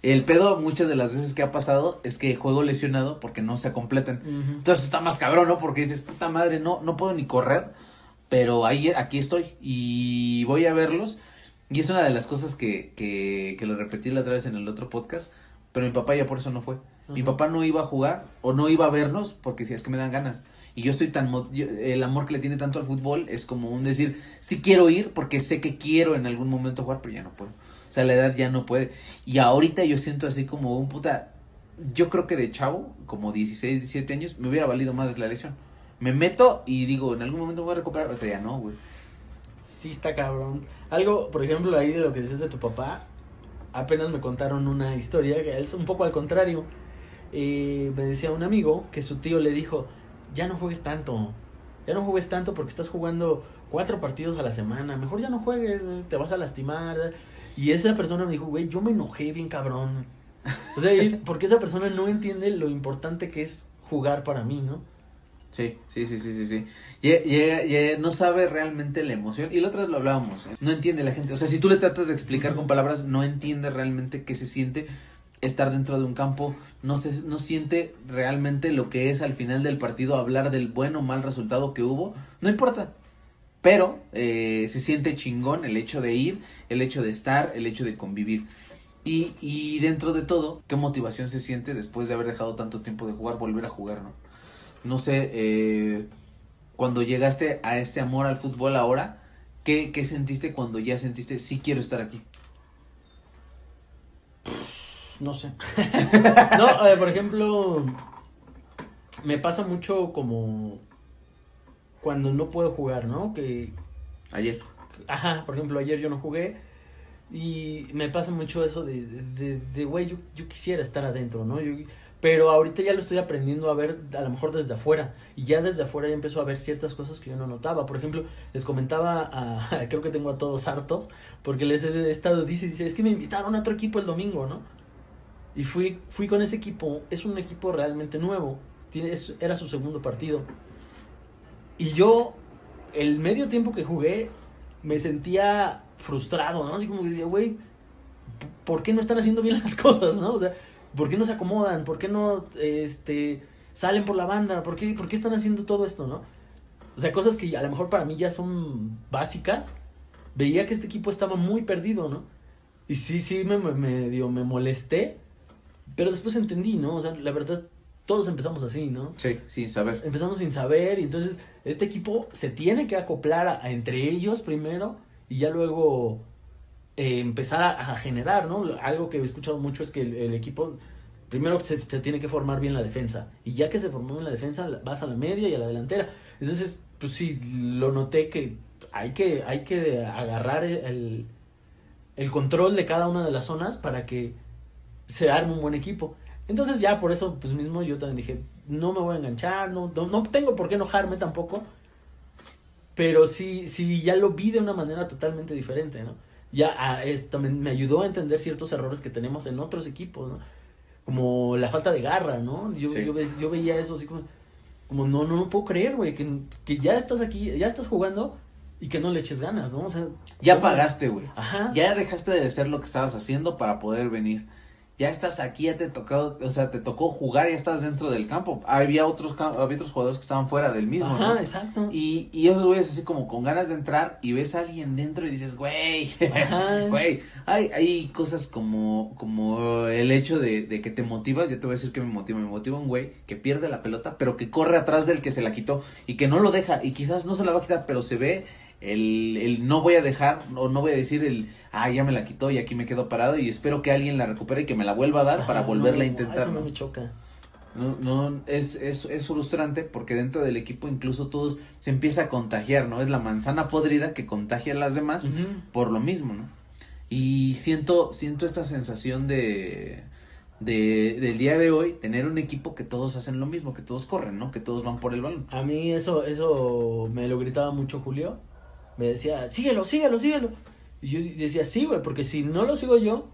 [SPEAKER 1] El pedo muchas de las veces que ha pasado es que juego lesionado porque no se completan. Entonces está más cabrón, ¿no? Porque dices, puta madre, no, no puedo ni correr, pero ahí, aquí estoy y voy a verlos. Y es una de las cosas que, que, que lo repetí la otra vez en el otro podcast, pero mi papá ya por eso no fue. Mi papá no iba a jugar o no iba a vernos porque si es que me dan ganas. Y yo estoy tan, yo- el amor que le tiene tanto al fútbol es como un decir, sí quiero ir porque sé que quiero en algún momento jugar, pero ya no puedo. O sea, la edad ya no puede. Y ahorita yo siento así como un puta, yo creo que de chavo, como 16, 17 años, me hubiera valido más la lesión. Me meto y digo, en algún momento me voy a recuperar, ahorita ya no, güey.
[SPEAKER 2] Sí está cabrón. Algo, por ejemplo, ahí de lo que dices de tu papá, apenas me contaron una historia que es un poco al contrario. Eh, me decía un amigo que su tío le dijo, ya no juegues tanto, ya no juegues tanto porque estás jugando cuatro partidos a la semana, mejor ya no juegues, te vas a lastimar. Y esa persona me dijo, güey, yo me enojé bien cabrón. O sea, y- porque esa persona no entiende lo importante que es jugar para mí, ¿no?
[SPEAKER 1] Sí, sí, sí, sí, sí, sí. Llega- no sabe realmente la emoción. Y la otra vez lo hablábamos. ¿eh? No entiende la gente. O sea, si tú le tratas de explicar con palabras, no entiende realmente qué se siente estar dentro de un campo. No se, no siente realmente lo que es al final del partido hablar del buen o mal resultado que hubo. No importa. Pero eh, se siente chingón el hecho de ir, el hecho de estar, el hecho de convivir. Y, y dentro de todo, qué motivación se siente después de haber dejado tanto tiempo de jugar, volver a jugar, ¿no? No sé, eh, cuando llegaste a este amor al fútbol ahora, ¿qué, ¿qué sentiste cuando ya sentiste, sí quiero estar aquí?
[SPEAKER 2] No sé. no, por ejemplo, me pasa mucho como cuando no puedo jugar, ¿no? Que...
[SPEAKER 1] Ayer.
[SPEAKER 2] Ajá, por ejemplo, ayer yo no jugué y me pasa mucho eso de, de, de güey, yo, yo, quisiera estar adentro, ¿no? Yo, pero ahorita ya lo estoy aprendiendo a ver a lo mejor desde afuera. Y ya desde afuera ya empezó a ver ciertas cosas que yo no notaba. Por ejemplo, les comentaba a, creo que tengo a todos hartos, porque les he estado, dice, dice, es que me invitaron a otro equipo el domingo, ¿no? Y fui, fui con ese equipo, es un equipo realmente nuevo, tiene, era su segundo partido. Y yo, el medio tiempo que jugué, me sentía frustrado, ¿no? Así como que decía, güey, ¿por qué no están haciendo bien las cosas, no? O sea, ¿por qué no se acomodan? ¿Por qué no este, salen por la banda? ¿Por qué, ¿Por qué están haciendo todo esto, no? O sea, cosas que a lo mejor para mí ya son básicas. Veía que este equipo estaba muy perdido, ¿no? Y sí, sí, me, me, me molesté. Pero después entendí, ¿no? O sea, la verdad, todos empezamos así, ¿no?
[SPEAKER 1] Sí, sin saber.
[SPEAKER 2] Empezamos sin saber y entonces este equipo se tiene que acoplar a, entre ellos primero y ya luego eh, empezar a, generar, ¿no? Algo que he escuchado mucho es que el, equipo primero se, se, tiene que formar bien la defensa y ya que se formó en la defensa vas a la media y a la delantera. Entonces, pues sí, lo noté que hay que, hay que agarrar el, el control de cada una de las zonas para que se arme un buen equipo. Entonces ya por eso pues mismo yo también dije, no me voy a enganchar, no, no, tengo por qué enojarme tampoco, pero sí, sí ya lo vi de una manera totalmente diferente, ¿no? Ya a, esto me, ayudó a entender ciertos errores que tenemos en otros equipos, ¿no? Como la falta de garra, ¿no? Yo, yo, yo, veía eso así como, como no, no, no puedo creer, güey, que, que ya estás aquí, ya estás jugando y que no le eches ganas, ¿no? O sea,
[SPEAKER 1] ya pagaste, güey. Ajá. Ya dejaste de hacer lo que estabas haciendo para poder venir ya estás aquí, ya te tocó, o sea, te tocó jugar, ya estás dentro del campo. Había otros, había otros jugadores que estaban fuera del mismo,
[SPEAKER 2] Ajá, exacto.
[SPEAKER 1] Y, y esos güeyes así como con ganas de entrar y ves a alguien dentro y dices, güey, güey, hay, hay cosas como, como el hecho de, de que te motiva, yo te voy a decir que me motiva, me motiva un güey que pierde la pelota, pero que corre atrás del que se la quitó y que no lo deja. Y quizás no se la va a quitar, pero se ve el, el, no voy a dejar o no voy a decir el ah ya me la quitó y aquí me quedo parado y espero que alguien la recupere y que me la vuelva a dar para volverla a intentar
[SPEAKER 2] no, me choca.
[SPEAKER 1] No, no es, es, es frustrante porque dentro del equipo incluso todos se empieza a contagiar no es la manzana podrida que contagia a las demás por lo mismo no y siento siento esta sensación de de, del día de hoy tener un equipo que todos hacen lo mismo, que todos corren, ¿no? Que todos van por el balón.
[SPEAKER 2] A mí eso, eso me lo gritaba mucho Julio me decía, síguelo, síguelo, síguelo. Y yo decía, sí, güey, porque si no lo sigo yo,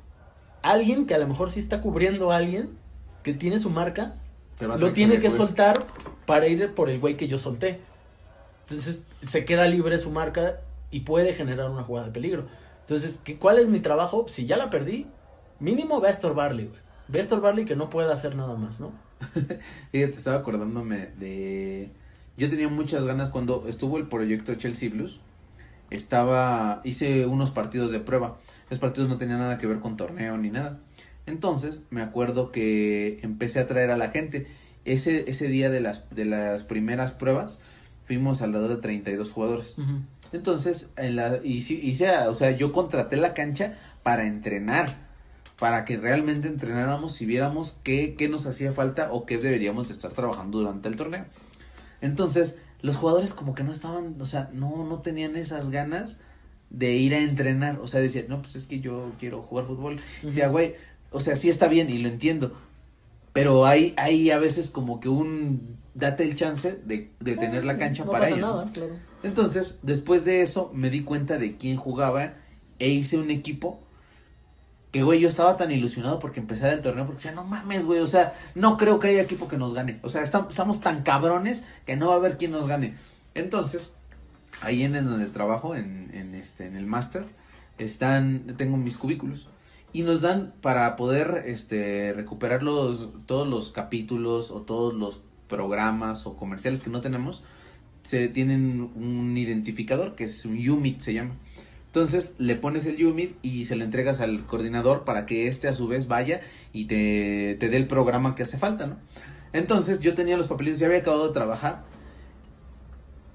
[SPEAKER 2] alguien que a lo mejor sí está cubriendo a alguien, que tiene su marca, lo tiene que soltar para ir por el güey que yo solté. Entonces se queda libre su marca y puede generar una jugada de peligro. Entonces, ¿cuál es mi trabajo? Si ya la perdí, mínimo ve a estorbarle, güey. Ve a estorbarle que no pueda hacer nada más, ¿no?
[SPEAKER 1] Fíjate, estaba acordándome de... Yo tenía muchas ganas cuando estuvo el proyecto Chelsea Blues estaba, hice unos partidos de prueba. Esos partidos no tenían nada que ver con torneo ni nada. Entonces, me acuerdo que empecé a traer a la gente. Ese, ese día de las, de las primeras pruebas, fuimos alrededor de 32 jugadores. Entonces, en la, y, o sea, yo contraté la cancha para entrenar, para que realmente entrenáramos y viéramos qué, qué nos hacía falta o qué deberíamos de estar trabajando durante el torneo. Entonces, los jugadores como que no estaban, o sea, no, no tenían esas ganas de ir a entrenar. O sea, decían, no, pues es que yo quiero jugar fútbol. Decía, güey, o sea, sí está bien y lo entiendo. Pero hay, hay a veces como que un, date el chance de, de tener la cancha para ellos. Entonces, después de eso, me di cuenta de quién jugaba e hice un equipo que, güey, yo estaba tan ilusionado porque empecé el torneo, porque decía, no mames, güey, o sea, no creo que haya equipo que nos gane. O sea, estamos tan cabrones que no va a haber quién nos gane. Entonces, ahí en, donde trabajo, en, en, este, en el máster, están, tengo mis cubículos. Y nos dan para poder este, recuperar los, todos los capítulos o todos los programas o comerciales que no tenemos, se tienen un identificador que es un UMIT se llama. Entonces le pones el UMID y se lo entregas al coordinador para que éste a su vez vaya y te, te dé el programa que hace falta, ¿no? Entonces yo tenía los papelitos, ya había acabado de trabajar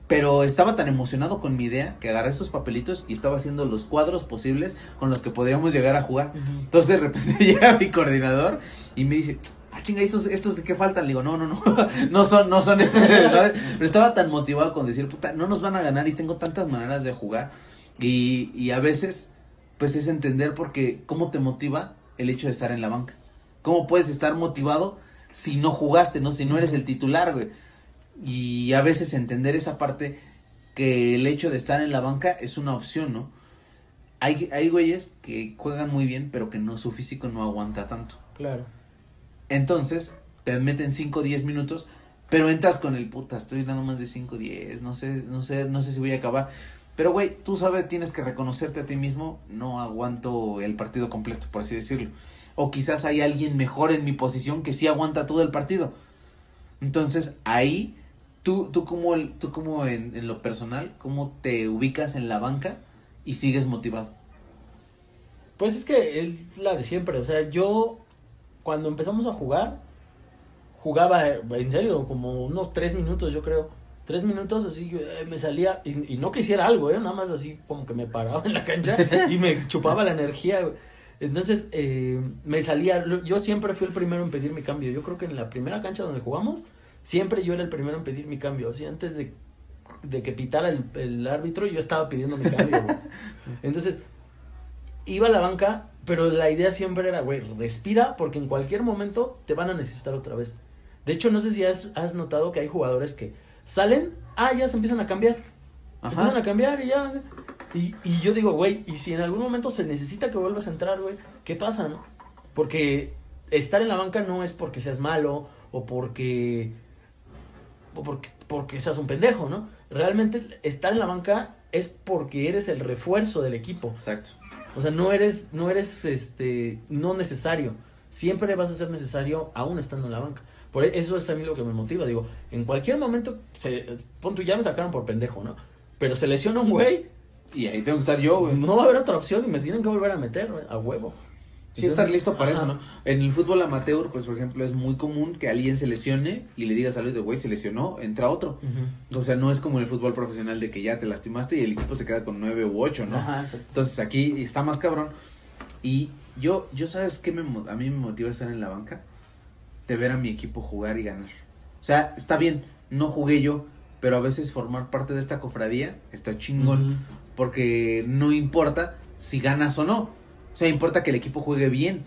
[SPEAKER 1] Pero estaba tan emocionado con mi idea que agarré estos papelitos y estaba haciendo los cuadros posibles con los que podríamos llegar a jugar. Entonces de repente llega mi coordinador y me dice, ah, chinga, ¿estos, estos de qué faltan? Le digo, no, no, no, no son, no son, pero estaba tan motivado con decir, puta, no nos van a ganar y tengo tantas maneras de jugar. Y, y a veces, pues es entender porque cómo te motiva el hecho de estar en la banca. ¿Cómo puedes estar motivado si no jugaste, no? Si no eres el titular, güey y a veces entender esa parte que el hecho de estar en la banca es una opción, ¿no? Hay, hay güeyes que juegan muy bien, pero que no su físico no aguanta tanto.
[SPEAKER 2] Claro.
[SPEAKER 1] Entonces, te meten 5 o 10 minutos, pero entras con el puta, estoy dando más de 5 o 10, no sé, no sé, no sé si voy a acabar. Pero güey, tú sabes, tienes que reconocerte a ti mismo, no aguanto el partido completo, por así decirlo. O quizás hay alguien mejor en mi posición que sí aguanta todo el partido. Entonces, ahí Tú, tú como, tú como en, lo personal, ¿cómo te ubicas en la banca y sigues motivado?
[SPEAKER 2] Pues es que es la de siempre, o sea, yo cuando empezamos a jugar, jugaba en serio como unos tres minutos yo creo. Tres minutos así eh, me salía y, no quisiera algo, ¿eh? nada más así como que me paraba en la cancha y me chupaba la energía. Entonces eh, me salía, yo siempre fui el primero en pedir mi cambio. Yo creo que en la primera cancha donde jugamos, siempre yo era el primero en pedir mi cambio. O antes de, que pitara el, árbitro, yo estaba pidiendo mi cambio. Entonces, iba a la banca, pero la idea siempre era, güey, respira porque en cualquier momento te van a necesitar otra vez. De hecho, no sé si has, has notado que hay jugadores que salen, ah, ya se empiezan a cambiar. empiezan a cambiar y ya. Y, y yo digo, güey, y si en algún momento se necesita que vuelvas a entrar, güey, ¿qué pasa, no? Porque estar en la banca no es porque seas malo o porque porque, porque seas un pendejo, ¿no? Realmente estar en la banca es porque eres el refuerzo del equipo.
[SPEAKER 1] Exacto.
[SPEAKER 2] O sea, no eres, no eres, este, no necesario. Siempre vas a ser necesario aún estando en la banca. Por e, eso es a mí lo que me motiva. Digo, en cualquier momento, se, pon ya me sacaron por pendejo, ¿no? Pero se lesiona un güey.
[SPEAKER 1] Y ahí tengo que estar yo, güey.
[SPEAKER 2] No va a haber otra opción y me tienen que volver a meter, a huevo.
[SPEAKER 1] Sí, estar listo para eso, ¿no? En el fútbol amateur, pues, por ejemplo, es muy común que alguien se lesione y le digas al de güey, se lesionó, entra otro. O sea, no es como en el fútbol profesional de que ya te lastimaste y el equipo se queda con nueve u ocho, ¿no? Entonces aquí está más cabrón. Y yo, yo ¿sabes qué me, a mí me motiva estar en la banca? De ver a mi equipo jugar y ganar. O sea, está bien, no jugué yo, pero a veces formar parte de esta cofradía está chingón. Porque no importa si ganas o no o sea, importa que el equipo juegue bien.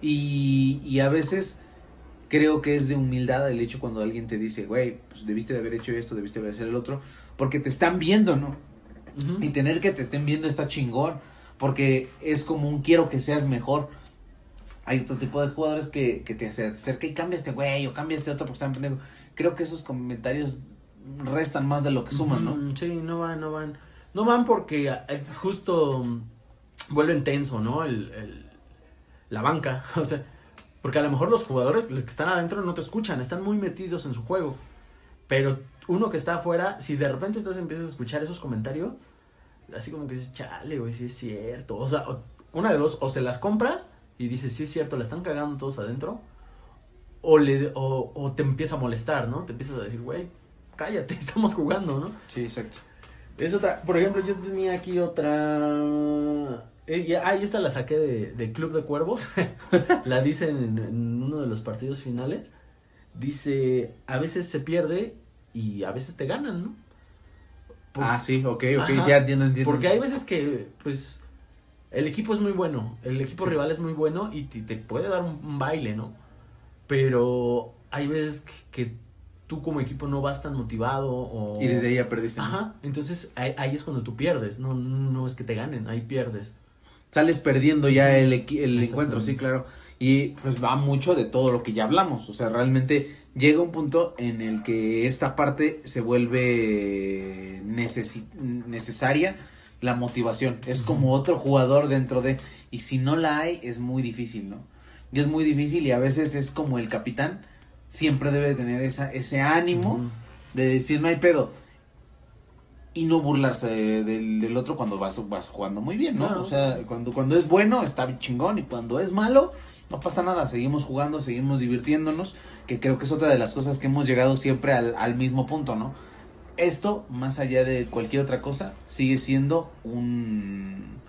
[SPEAKER 1] y, y, a veces creo que es de humildad el hecho cuando alguien te dice, güey, pues debiste de haber hecho esto, debiste de haber hecho el otro, porque te están viendo, ¿no? Y tener que te estén viendo está chingón, porque es como un quiero que seas mejor. Hay otro tipo de jugadores que, que te acerca y cambia este güey o cambia este otro porque están pendejo. Creo que esos comentarios restan más de lo que suman, ¿no?
[SPEAKER 2] Sí, no van, no van. No van porque eh, justo vuelven tenso, ¿no? El, el, la banca, o sea, porque a lo mejor los jugadores, los que están adentro, no te escuchan, están muy metidos en su juego. Pero uno que está afuera, si de repente estás empiezas a escuchar esos comentarios, así como que dices, chale, güey, sí es cierto. O sea, una de dos, o se las compras y dices, sí es cierto, la están cagando todos adentro, o, le, o, o te empieza a molestar, ¿no? Te empiezas a decir, güey, cállate, estamos jugando, ¿no?
[SPEAKER 1] Sí, exacto.
[SPEAKER 2] Es otra, por ejemplo, yo tenía aquí otra eh, ahí esta la saqué de, Club de Cuervos. la dicen en, uno de los partidos finales. Dice, a veces se pierde y a veces te ganan, ¿no?
[SPEAKER 1] ah, sí, ok, ok, ya entiendo, entiendo.
[SPEAKER 2] Porque hay veces que, pues, el equipo es muy bueno, el equipo rival es muy bueno y te, puede dar un, baile, ¿no? Pero hay veces que, tú como equipo no vas tan motivado o...
[SPEAKER 1] Y desde ahí ya perdiste.
[SPEAKER 2] Ajá, entonces ahí, ahí, es cuando tú pierdes, no, no es que te ganen, ahí pierdes
[SPEAKER 1] sales perdiendo ya el, el encuentro, sí, claro. Y pues va mucho de todo lo que ya hablamos. O sea, realmente llega un punto en el que esta parte se vuelve necesaria la motivación. Es como otro jugador dentro de... Y si no la hay, es muy difícil, ¿no? Y es muy difícil y a veces es como el capitán. Siempre debe tener esa, ese ánimo de decir, no hay pedo y no burlarse del, otro cuando vas, vas jugando muy bien, ¿no? O sea, cuando, cuando es bueno está chingón y cuando es malo no pasa nada, seguimos jugando, seguimos divirtiéndonos, que creo que es otra de las cosas que hemos llegado siempre al, al mismo punto, ¿no? Esto, más allá de cualquier otra cosa, sigue siendo un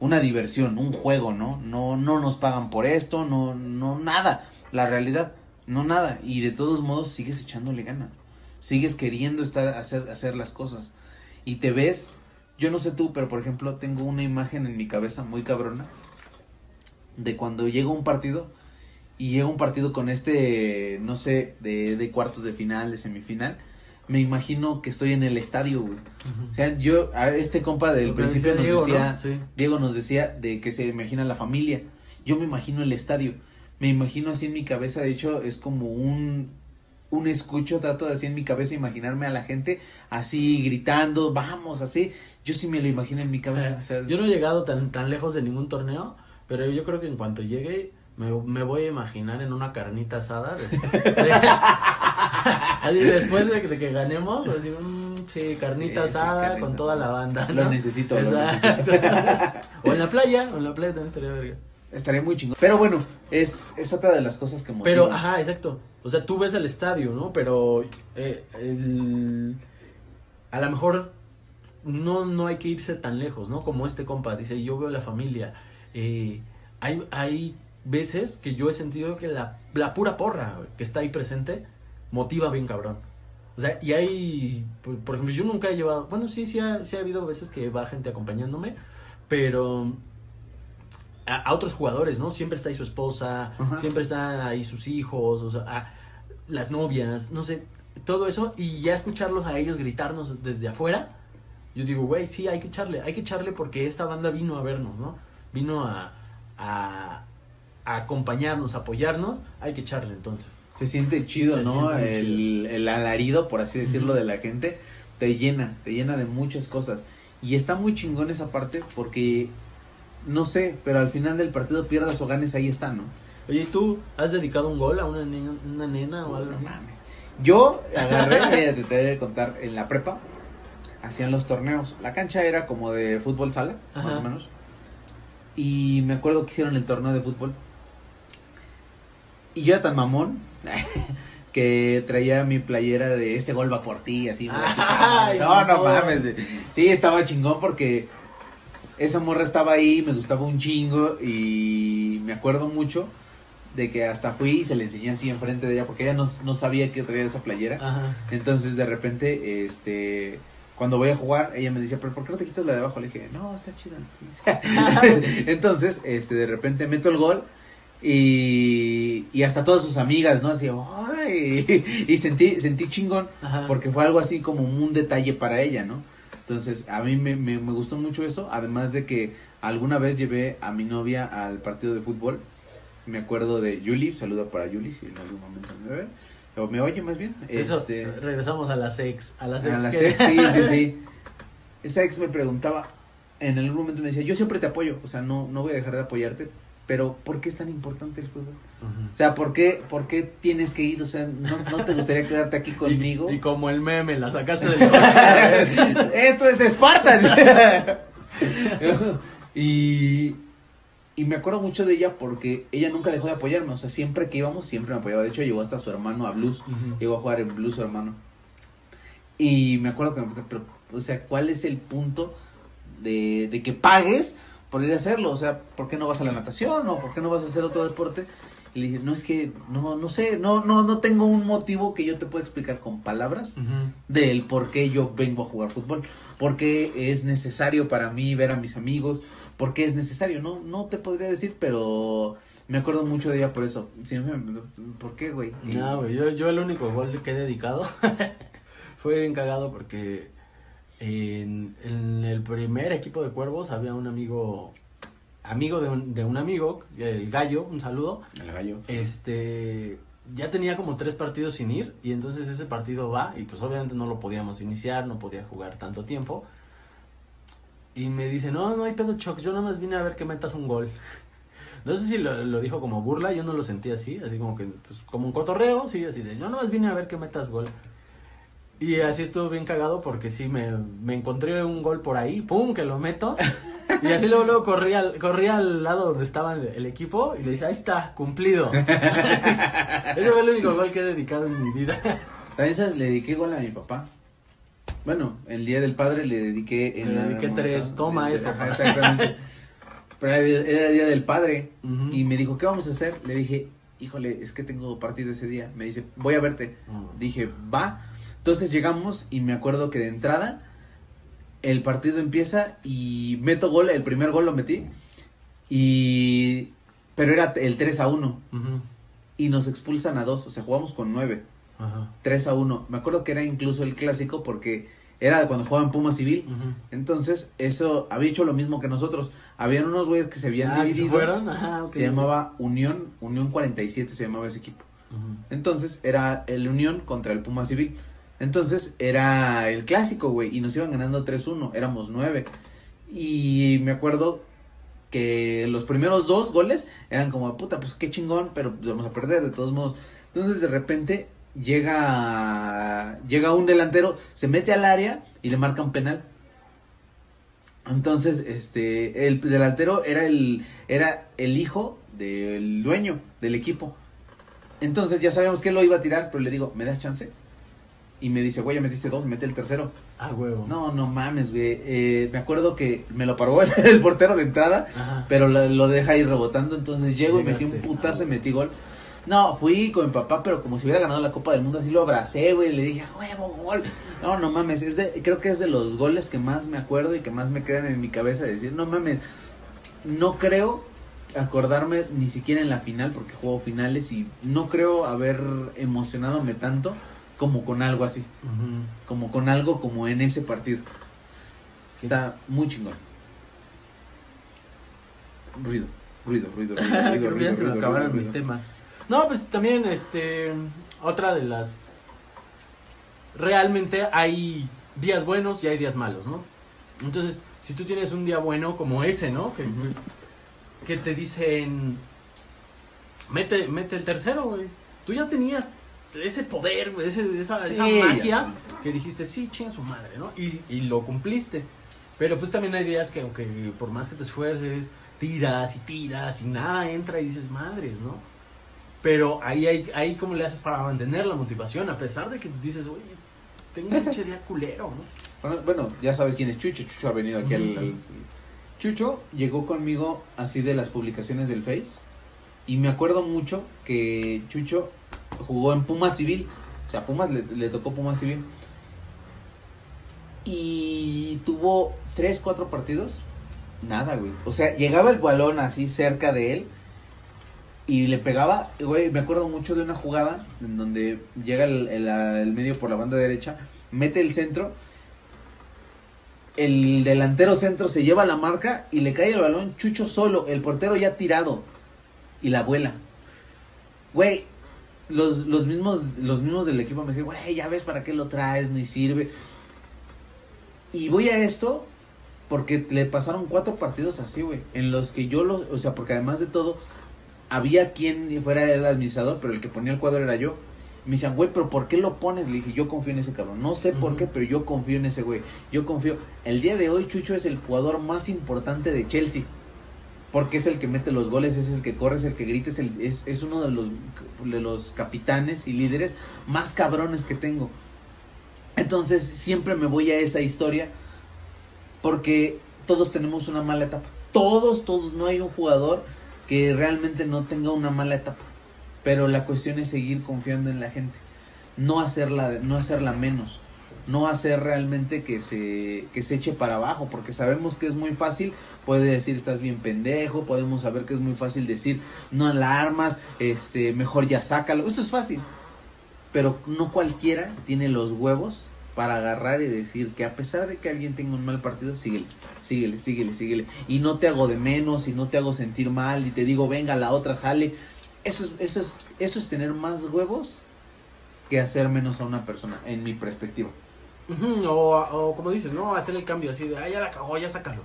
[SPEAKER 1] una diversión, un juego, ¿no? No no nos pagan por esto, no no nada, la realidad, no nada y de todos modos sigues echándole ganas. Sigues queriendo estar hacer hacer las cosas y te ves, yo no sé tú, pero por ejemplo, tengo una imagen en mi cabeza muy cabrona de cuando llega un partido y llega un partido con este, no sé, de, de cuartos de final, de semifinal, me imagino que estoy en el estadio, güey. O sea, yo, a este compa del principio nos decía, Diego nos decía de que se imagina la familia. Yo me imagino el estadio. Me imagino así en mi cabeza, de hecho, es como un, un escucho, trato de así en mi cabeza imaginarme a la gente así gritando, vamos, así. Yo sí me lo imagino en mi cabeza.
[SPEAKER 2] yo no he llegado tan, tan lejos de ningún torneo, pero yo creo que en cuanto llegue me, me voy a imaginar en una carnita asada. después de, que ganemos, así, sí, carnita asada con toda la banda.
[SPEAKER 1] Lo necesito, lo necesito.
[SPEAKER 2] o en la playa, o en la playa también estaría verga.
[SPEAKER 1] Estaría muy chingón. Pero bueno, es, es otra de las cosas que
[SPEAKER 2] motivan. Pero, ajá, exacto. O sea, tú ves el estadio, ¿no? Pero eh, el, a lo mejor no, no hay que irse tan lejos, ¿no? Como este compa dice, yo veo la familia. Eh, hay, hay veces que yo he sentido que la, la pura porra que está ahí presente motiva bien cabrón. O sea, y hay, por, ejemplo, yo nunca he llevado, bueno, sí, sí ha, sí ha habido veces que va gente acompañándome, pero a, otros jugadores, ¿no? Siempre está ahí su esposa, siempre están ahí sus hijos, o sea, las novias, no sé, todo eso, y ya escucharlos a ellos gritarnos desde afuera, yo digo, güey, sí, hay que echarle, hay que echarle porque esta banda vino a vernos, ¿no? Vino a, a, acompañarnos, apoyarnos, hay que echarle entonces.
[SPEAKER 1] Se siente chido, ¿no? El, el, alarido, por así decirlo, de la gente te llena, te llena de muchas cosas. Y está muy chingón esa parte porque, no sé, pero al final del partido pierdas o ganes, ahí está, ¿no?
[SPEAKER 2] Oye, ¿tú has dedicado un gol a una, nena, una nena o algo? No mames.
[SPEAKER 1] Yo agarré, te voy a contar, en la prepa hacían los torneos. La cancha era como de fútbol sala, más o menos. Y me acuerdo que hicieron el torneo de fútbol. Y yo era tan mamón que traía mi playera de este gol va por ti, así. no, no mames. Sí, estaba chingón porque esa morra estaba ahí, me gustaba un chingo y me acuerdo mucho de que hasta fui y se le enseñé así enfrente de ella porque ella no, no sabía que traía esa playera. Entonces de repente, este cuando voy a jugar, ella me decía, pero ¿por qué no te quitas la de abajo? Le dije, no, está chida. Entonces, este, de repente meto el gol y, y hasta todas sus amigas, ¿no? Así, ¡ay! Y sentí, sentí chingón porque fue algo así como un detalle para ella, ¿no? Entonces, a mí me, me, me gustó mucho eso, además de que alguna vez llevé a mi novia al partido de fútbol. Me acuerdo de Yuli, saludo para Yuli si en algún momento me ve o me oye más bien.
[SPEAKER 2] este, regresamos a las ex. A las ex.
[SPEAKER 1] sí, sí, sí. Esa ex me preguntaba, en algún momento me decía, yo siempre te apoyo, o sea, no, no voy a dejar de apoyarte, pero ¿por qué es tan importante el fútbol? O sea, ¿por qué, ¿por qué tienes que ir? O sea, ¿no, no te gustaría quedarte aquí conmigo?
[SPEAKER 2] Y, como el meme, la sacaste del coche.
[SPEAKER 1] Esto es Esparta. y, y me acuerdo mucho de ella porque ella nunca dejó de apoyarme. O sea, siempre que íbamos, siempre me apoyaba. De hecho, llegó hasta su hermano a blues. Llegó a jugar en blues su hermano. Y me acuerdo que, pero, o sea, ¿cuál es el punto de, de que pagues por ir a hacerlo? O sea, ¿por qué no vas a la natación o por qué no vas a hacer otro deporte? Y le dije, no es que, no, no sé, no, no, no tengo un motivo que yo te pueda explicar con palabras del por qué yo vengo a jugar fútbol. Porque es necesario para mí ver a mis amigos, porque es necesario, no, no te podría decir, pero me acuerdo mucho de ella por eso. ¿Por qué, güey?
[SPEAKER 2] No, güey, yo, yo el único gol que he dedicado fue encagado porque en, en, el primer equipo de cuervos había un amigo, amigo de un, de un amigo, el gallo, un saludo.
[SPEAKER 1] El gallo.
[SPEAKER 2] Este, ya tenía como tres partidos sin ir y entonces ese partido va y pues obviamente no lo podíamos iniciar, no podía jugar tanto tiempo. Y me dice, no, no hay pedo Choc, yo nada más vine a ver que metas un gol. No sé si lo, dijo como burla, yo no lo sentí así, así como que, pues, como un cotorreo, sí, así de, yo nada más vine a ver que metas gol. Y así estuvo bien cagado porque sí, me, me encontré un gol por ahí, pum, que lo meto. Y así luego, luego corrí, al, corrí al lado donde estaba el, equipo y le dije, ahí está, cumplido. Ese fue el único gol que he dedicado en mi vida.
[SPEAKER 1] A esas le dediqué gol a mi papá. bueno, el Día del Padre le dediqué...
[SPEAKER 2] En le dediqué tres, toma eso.
[SPEAKER 1] Exactamente. Pero era, el Día del Padre y me dijo, ¿qué vamos a hacer? Le dije, híjole, es que tengo partido ese día. Me dice, voy a verte. Dije, va. Entonces llegamos y me acuerdo que de entrada el partido empieza y meto gol, el primer gol lo metí. Y pero era el 3 a 1. Y nos expulsan a dos, o sea, jugamos con 9. Ajá. 3 a 1. Me acuerdo que era incluso el clásico porque era cuando jugaban Puma Civil. Entonces, eso había hecho lo mismo que nosotros. Habían unos güeyes que se habían ah, dividido. ¿se fueron? Ajá, Se llamaba Unión, Unión 47 se llamaba ese equipo. Entonces, era el Unión contra el Puma Civil. Entonces, era el clásico, güey, y nos iban ganando 3-1, éramos 9. Y me acuerdo que los primeros dos goles eran como, puta, pues qué chingón, pero pues vamos a perder de todos modos. Entonces de repente llega, llega un delantero, se mete al área y le marca un penal. Entonces, este, el delantero era el, era el hijo del dueño del equipo. Entonces ya sabíamos que lo iba a tirar, pero le digo, ¿me das chance? Y me dice, güey, ya metiste dos, mete el tercero.
[SPEAKER 2] Ah, huevo.
[SPEAKER 1] No, no mames, güey. Eh, me acuerdo que me lo paró el, portero de entrada, pero lo, deja ir rebotando. Entonces llego y metí un putazo y metí gol. No, fui con mi papá, pero como si hubiera ganado la Copa del Mundo, así lo abracé, güey. Le dije, huevo, gol. No, no mames. Es de, creo que es de los goles que más me acuerdo y que más me quedan en mi cabeza. Decir, no mames. No creo acordarme ni siquiera en la final, porque juego finales y no creo haber emocionadome tanto como con algo así. Como con algo como en ese partido. Está muy chingón. Ruido, ruido, ruido, ruido, ruido,
[SPEAKER 2] ruido, acabaron mis temas. No, pues también, este, otra de las... Realmente hay días buenos y hay días malos, ¿no? Entonces, si tú tienes un día bueno como ese, ¿no? Que, que te dicen, mete, mete el tercero, güey. Tú ya tenías ese poder, ese, esa, esa magia que dijiste, sí, ching su madre, ¿no? Y, y lo cumpliste. Pero pues también hay días que aunque por más que te esfuerces, tiras y tiras y nada entra y dices, madres, ¿no? Pero ahí, hay, ahí cómo le haces para mantener la motivación, a pesar de que dices, oye, tengo un pinche día culero,
[SPEAKER 1] ¿no? Bueno, ya sabes quién es Chucho. Chucho ha venido aquí al, Chucho llegó conmigo así de las publicaciones del Face. Y me acuerdo mucho que Chucho jugó en Pumas Civil. O sea, Pumas le, tocó Pumas Civil. Y tuvo tres, cuatro partidos. Nada, güey. O sea, llegaba el balón así cerca de él. Y le pegaba, güey, me acuerdo mucho de una jugada en donde llega el, el medio por la banda derecha, mete el centro, el delantero centro se lleva la marca y le cae el balón Chucho solo, el portero ya tirado y la vuela. Güey, los, los, mismos, los mismos del equipo me dijeron, güey, ya ves para qué lo traes, ni sirve. Y voy a esto porque le pasaron cuatro partidos así, güey, en los que yo los, o sea, porque además de todo, había quien fuera el administrador, pero el que ponía el cuadro era yo. Me decían, güey, pero ¿por qué lo pones? Le dije, yo confío en ese cabrón. No sé por qué, pero yo confío en ese güey. Yo confío. El día de hoy, Chucho es el jugador más importante de Chelsea porque es el que mete los goles, es el que corre, el que grita, es, el, es, es uno de los, de los capitanes y líderes más cabrones que tengo. Entonces siempre me voy a esa historia porque todos tenemos una mala etapa. Todos, todos, no hay un jugador que realmente no tenga una mala etapa. Pero la cuestión es seguir confiando en la gente, no hacerla, no hacerla menos no hacer realmente que se, que se eche para abajo, porque sabemos que es muy fácil, puede decir estás bien pendejo, podemos saber que es muy fácil decir no alarmas, este, mejor ya sácalo, esto es fácil, pero no cualquiera tiene los huevos para agarrar y decir que a pesar de que alguien tenga un mal partido, síguele, síguele, síguele, síguele, y no te hago de menos, y no te hago sentir mal, y te digo, venga, la otra sale, eso es, eso es, eso es tener más huevos que hacer menos a una persona, en mi perspectiva
[SPEAKER 2] o, como dices, ¿no? Hacer el cambio así de, ah, ya la cagó, ya sácalo.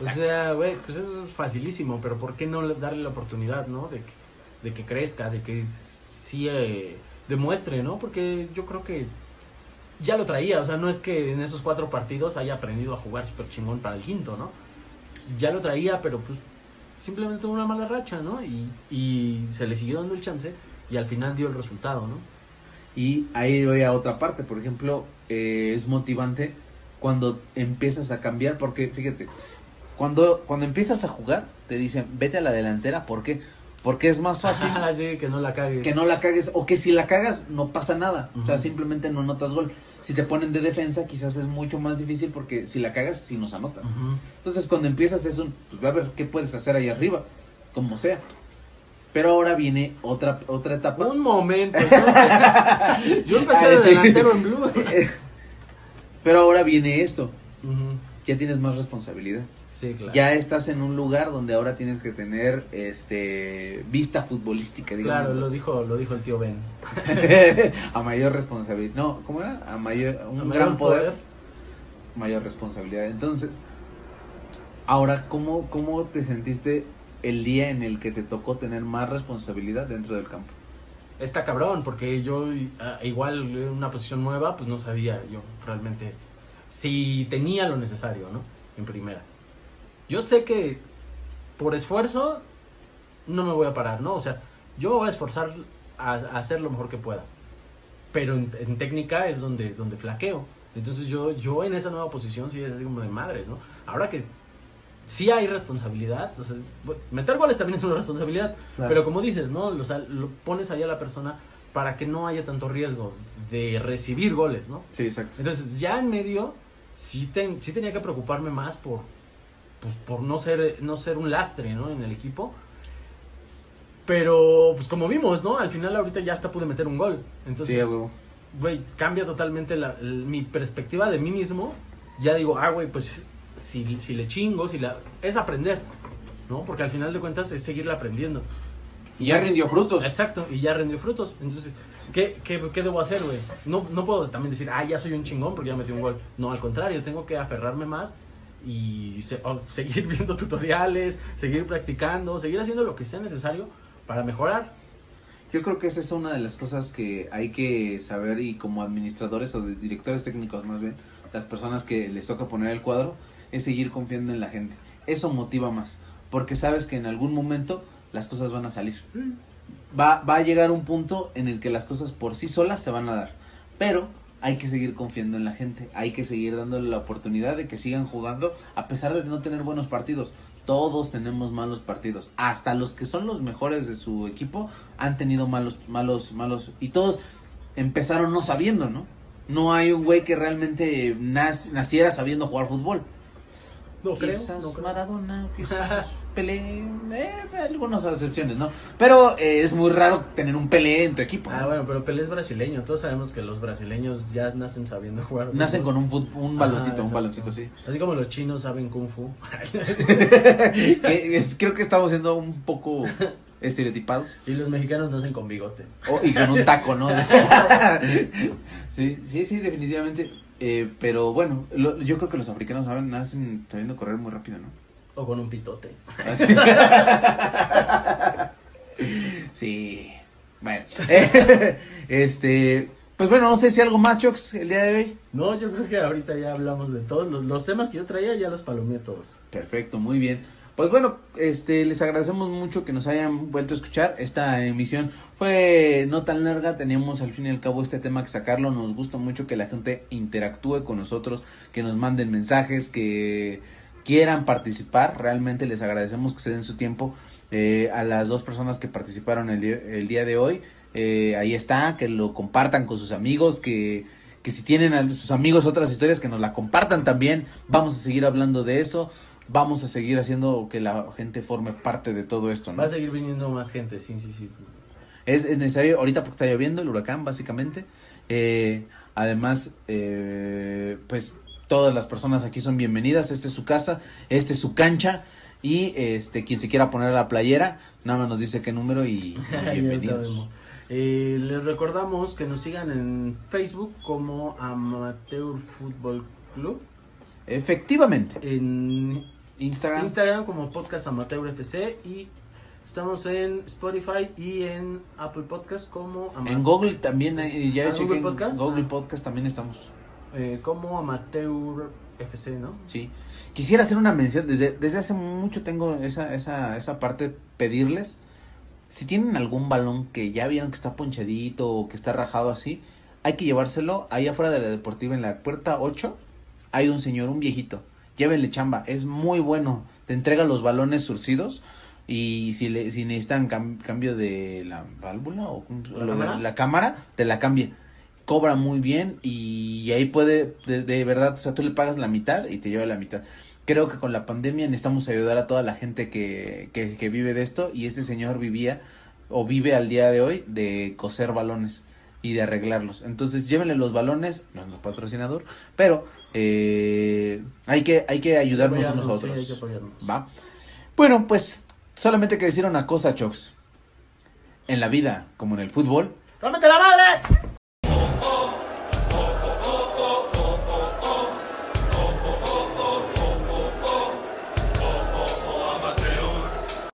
[SPEAKER 2] O sea, güey, pues eso es facilísimo, pero ¿por qué no darle la oportunidad, ¿no? De que, de que crezca, de que sí eh, demuestre, ¿no? Porque yo creo que ya lo traía, o sea, no es que en esos cuatro partidos haya aprendido a jugar súper chingón para el quinto, ¿no? Ya lo traía, pero pues simplemente tuvo una mala racha, ¿no? Y, y se le siguió dando el chance y al final dio el resultado, ¿no?
[SPEAKER 1] Y ahí voy a otra parte, por ejemplo, eh, es motivante cuando empiezas a cambiar, porque fíjate, cuando, cuando empiezas a jugar, te dicen, vete a la delantera, ¿por qué? Porque es más fácil.
[SPEAKER 2] sí, que no la cagues.
[SPEAKER 1] Que no la cagues, o que si la cagas, no pasa nada. O sea, simplemente no notas gol. Si te ponen de defensa, quizás es mucho más difícil porque si la cagas, sí nos anotan. Entonces, cuando empiezas es un, pues ve a ver qué puedes hacer ahí arriba, como sea. Pero ahora viene otra otra etapa.
[SPEAKER 2] Un momento. Yo, empecé de delantero en blues.
[SPEAKER 1] Pero ahora viene esto. Ya tienes más responsabilidad.
[SPEAKER 2] Sí, claro.
[SPEAKER 1] Ya estás en un lugar donde ahora tienes que tener este vista futbolística, digamos.
[SPEAKER 2] Claro, lo dijo, lo dijo el tío Ben.
[SPEAKER 1] a mayor responsabilidad. No, ¿cómo era? A mayor un gran poder, mayor responsabilidad. Entonces, ahora cómo cómo te sentiste el día en el que te tocó tener más responsabilidad dentro del campo?
[SPEAKER 2] Está cabrón, porque yo ah, igual en una posición nueva, pues no sabía yo realmente si tenía lo necesario, ¿no? En primera. Yo sé que por esfuerzo no me voy a parar, ¿no? O sea, yo voy a esforzar a, hacer lo mejor que pueda. Pero en, técnica es donde, donde flaqueo. Entonces yo, yo en esa nueva posición sí es así como de madres, ¿no? Ahora que sí hay responsabilidad, entonces, meter goles también es una responsabilidad, pero como dices, ¿no? O sea, lo pones ahí a la persona para que no haya tanto riesgo de recibir goles, ¿no?
[SPEAKER 1] Sí, exacto.
[SPEAKER 2] Entonces, ya en medio, sí, sí tenía que preocuparme más por, pues, por no ser, no ser un lastre, ¿no? En el equipo. Pero, pues como vimos, ¿no? Al final ahorita ya hasta pude meter un gol. Entonces, güey, cambia totalmente la, mi perspectiva de mí mismo. Ya digo, ah, güey, pues si, si le chingo, si la... Es aprender, ¿no? Porque al final de cuentas es seguirle aprendiendo.
[SPEAKER 1] Y ya rindió frutos.
[SPEAKER 2] Exacto, y ya rindió frutos. Entonces, ¿qué, qué, qué debo hacer, güey? No, no puedo también decir, ah, ya soy un chingón porque ya metí un gol. No, al contrario, tengo que aferrarme más y seguir viendo tutoriales, seguir practicando, seguir haciendo lo que sea necesario para mejorar.
[SPEAKER 1] Yo creo que esa es una de las cosas que hay que saber y como administradores o directores técnicos más bien, las personas que les toca poner el cuadro, es seguir confiando en la gente. Eso motiva más, porque sabes que en algún momento las cosas van a salir. Mm. Va, va a llegar un punto en el que las cosas por sí solas se van a dar, pero hay que seguir confiando en la gente, hay que seguir dándole la oportunidad de que sigan jugando a pesar de no tener buenos partidos. Todos tenemos malos partidos, hasta los que son los mejores de su equipo han tenido malos, malos, malos y todos empezaron no sabiendo, ¿no? No hay un güey que realmente naciera sabiendo jugar fútbol.
[SPEAKER 2] No quizás creo,
[SPEAKER 1] Maradona, Pelé, eh, algunas excepciones, ¿no? Pero eh, es muy raro tener un Pelé en tu equipo.
[SPEAKER 2] Ah, bueno, pero Pelé es brasileño. Todos sabemos que los brasileños ya nacen sabiendo jugar.
[SPEAKER 1] Nacen con un, un baloncito, un baloncito, sí.
[SPEAKER 2] Así como los chinos saben kung fu.
[SPEAKER 1] creo que estamos siendo un poco estereotipados.
[SPEAKER 2] Y los mexicanos nacen con bigote.
[SPEAKER 1] y con un taco, ¿no? sí, sí, sí, definitivamente. Eh, pero bueno, yo creo que los africanos saben, nacen sabiendo correr muy rápido, ¿no?
[SPEAKER 2] O con un pitote.
[SPEAKER 1] sí. Bueno. este. Pues bueno, no sé si algo más, Chox, el día de hoy.
[SPEAKER 2] No, yo creo que ahorita ya hablamos de todos. Los, los temas que yo traía ya los palomé todos.
[SPEAKER 1] Perfecto, muy bien. Pues bueno, este, les agradecemos mucho que nos hayan vuelto a escuchar. Esta emisión fue no tan larga, teníamos al fin y al cabo este tema que sacarlo. Nos gusta mucho que la gente interactúe con nosotros, que nos manden mensajes, que quieran participar. Realmente les agradecemos que se den su tiempo eh, a las dos personas que participaron el día, el día de hoy. Eh, ahí está, que lo compartan con sus amigos, que, que si tienen a sus amigos otras historias, que nos la compartan también. Vamos a seguir hablando de eso vamos a seguir haciendo que la gente forme parte de todo esto, ¿no?
[SPEAKER 2] Va a seguir viniendo más gente, sí, sí, sí.
[SPEAKER 1] Es, necesario, ahorita porque está lloviendo el huracán, básicamente. Eh, además, eh, pues todas las personas aquí son bienvenidas. Esta es su casa, esta es su cancha. Y este quien se quiera poner la playera, nada más nos dice qué número y, bienvenidos.
[SPEAKER 2] Eh, les recordamos que nos sigan en Facebook como Amateur Fútbol Club.
[SPEAKER 1] Efectivamente.
[SPEAKER 2] En Instagram. Instagram como Podcast Amateur FC y estamos en Spotify y en Apple Podcast como
[SPEAKER 1] En Google también, eh, ya
[SPEAKER 2] ah, Google Podcast.
[SPEAKER 1] Google ah. Podcast también estamos.
[SPEAKER 2] Eh, como Amateur FC, ¿no?
[SPEAKER 1] Sí. Quisiera hacer una mención, desde, desde hace mucho tengo esa, esa, esa parte, pedirles, si tienen algún balón que ya vieron que está ponchadito o que está rajado así, hay que llevárselo ahí afuera de la deportiva en la puerta 8. Hay un señor, un viejito. Llévenle chamba, es muy bueno. Te entrega los balones surcidos y si, le, si necesitan cambio de la válvula o ¿La, la cámara, te la cambia. Cobra muy bien y ahí puede, de, de, verdad, o sea, tú le pagas la mitad y te lleva la mitad. Creo que con la pandemia necesitamos ayudar a toda la gente que, que, que vive de esto y este señor vivía o vive al día de hoy de coser balones y de arreglarlos. Entonces llévenle los balones, no es nuestro patrocinador, pero eh, hay que hay que ayudarnos unos a otros. Va. Bueno, pues solamente que decir una cosa, Chox. En la vida, como en el fútbol.
[SPEAKER 2] ¡Cómete la madre!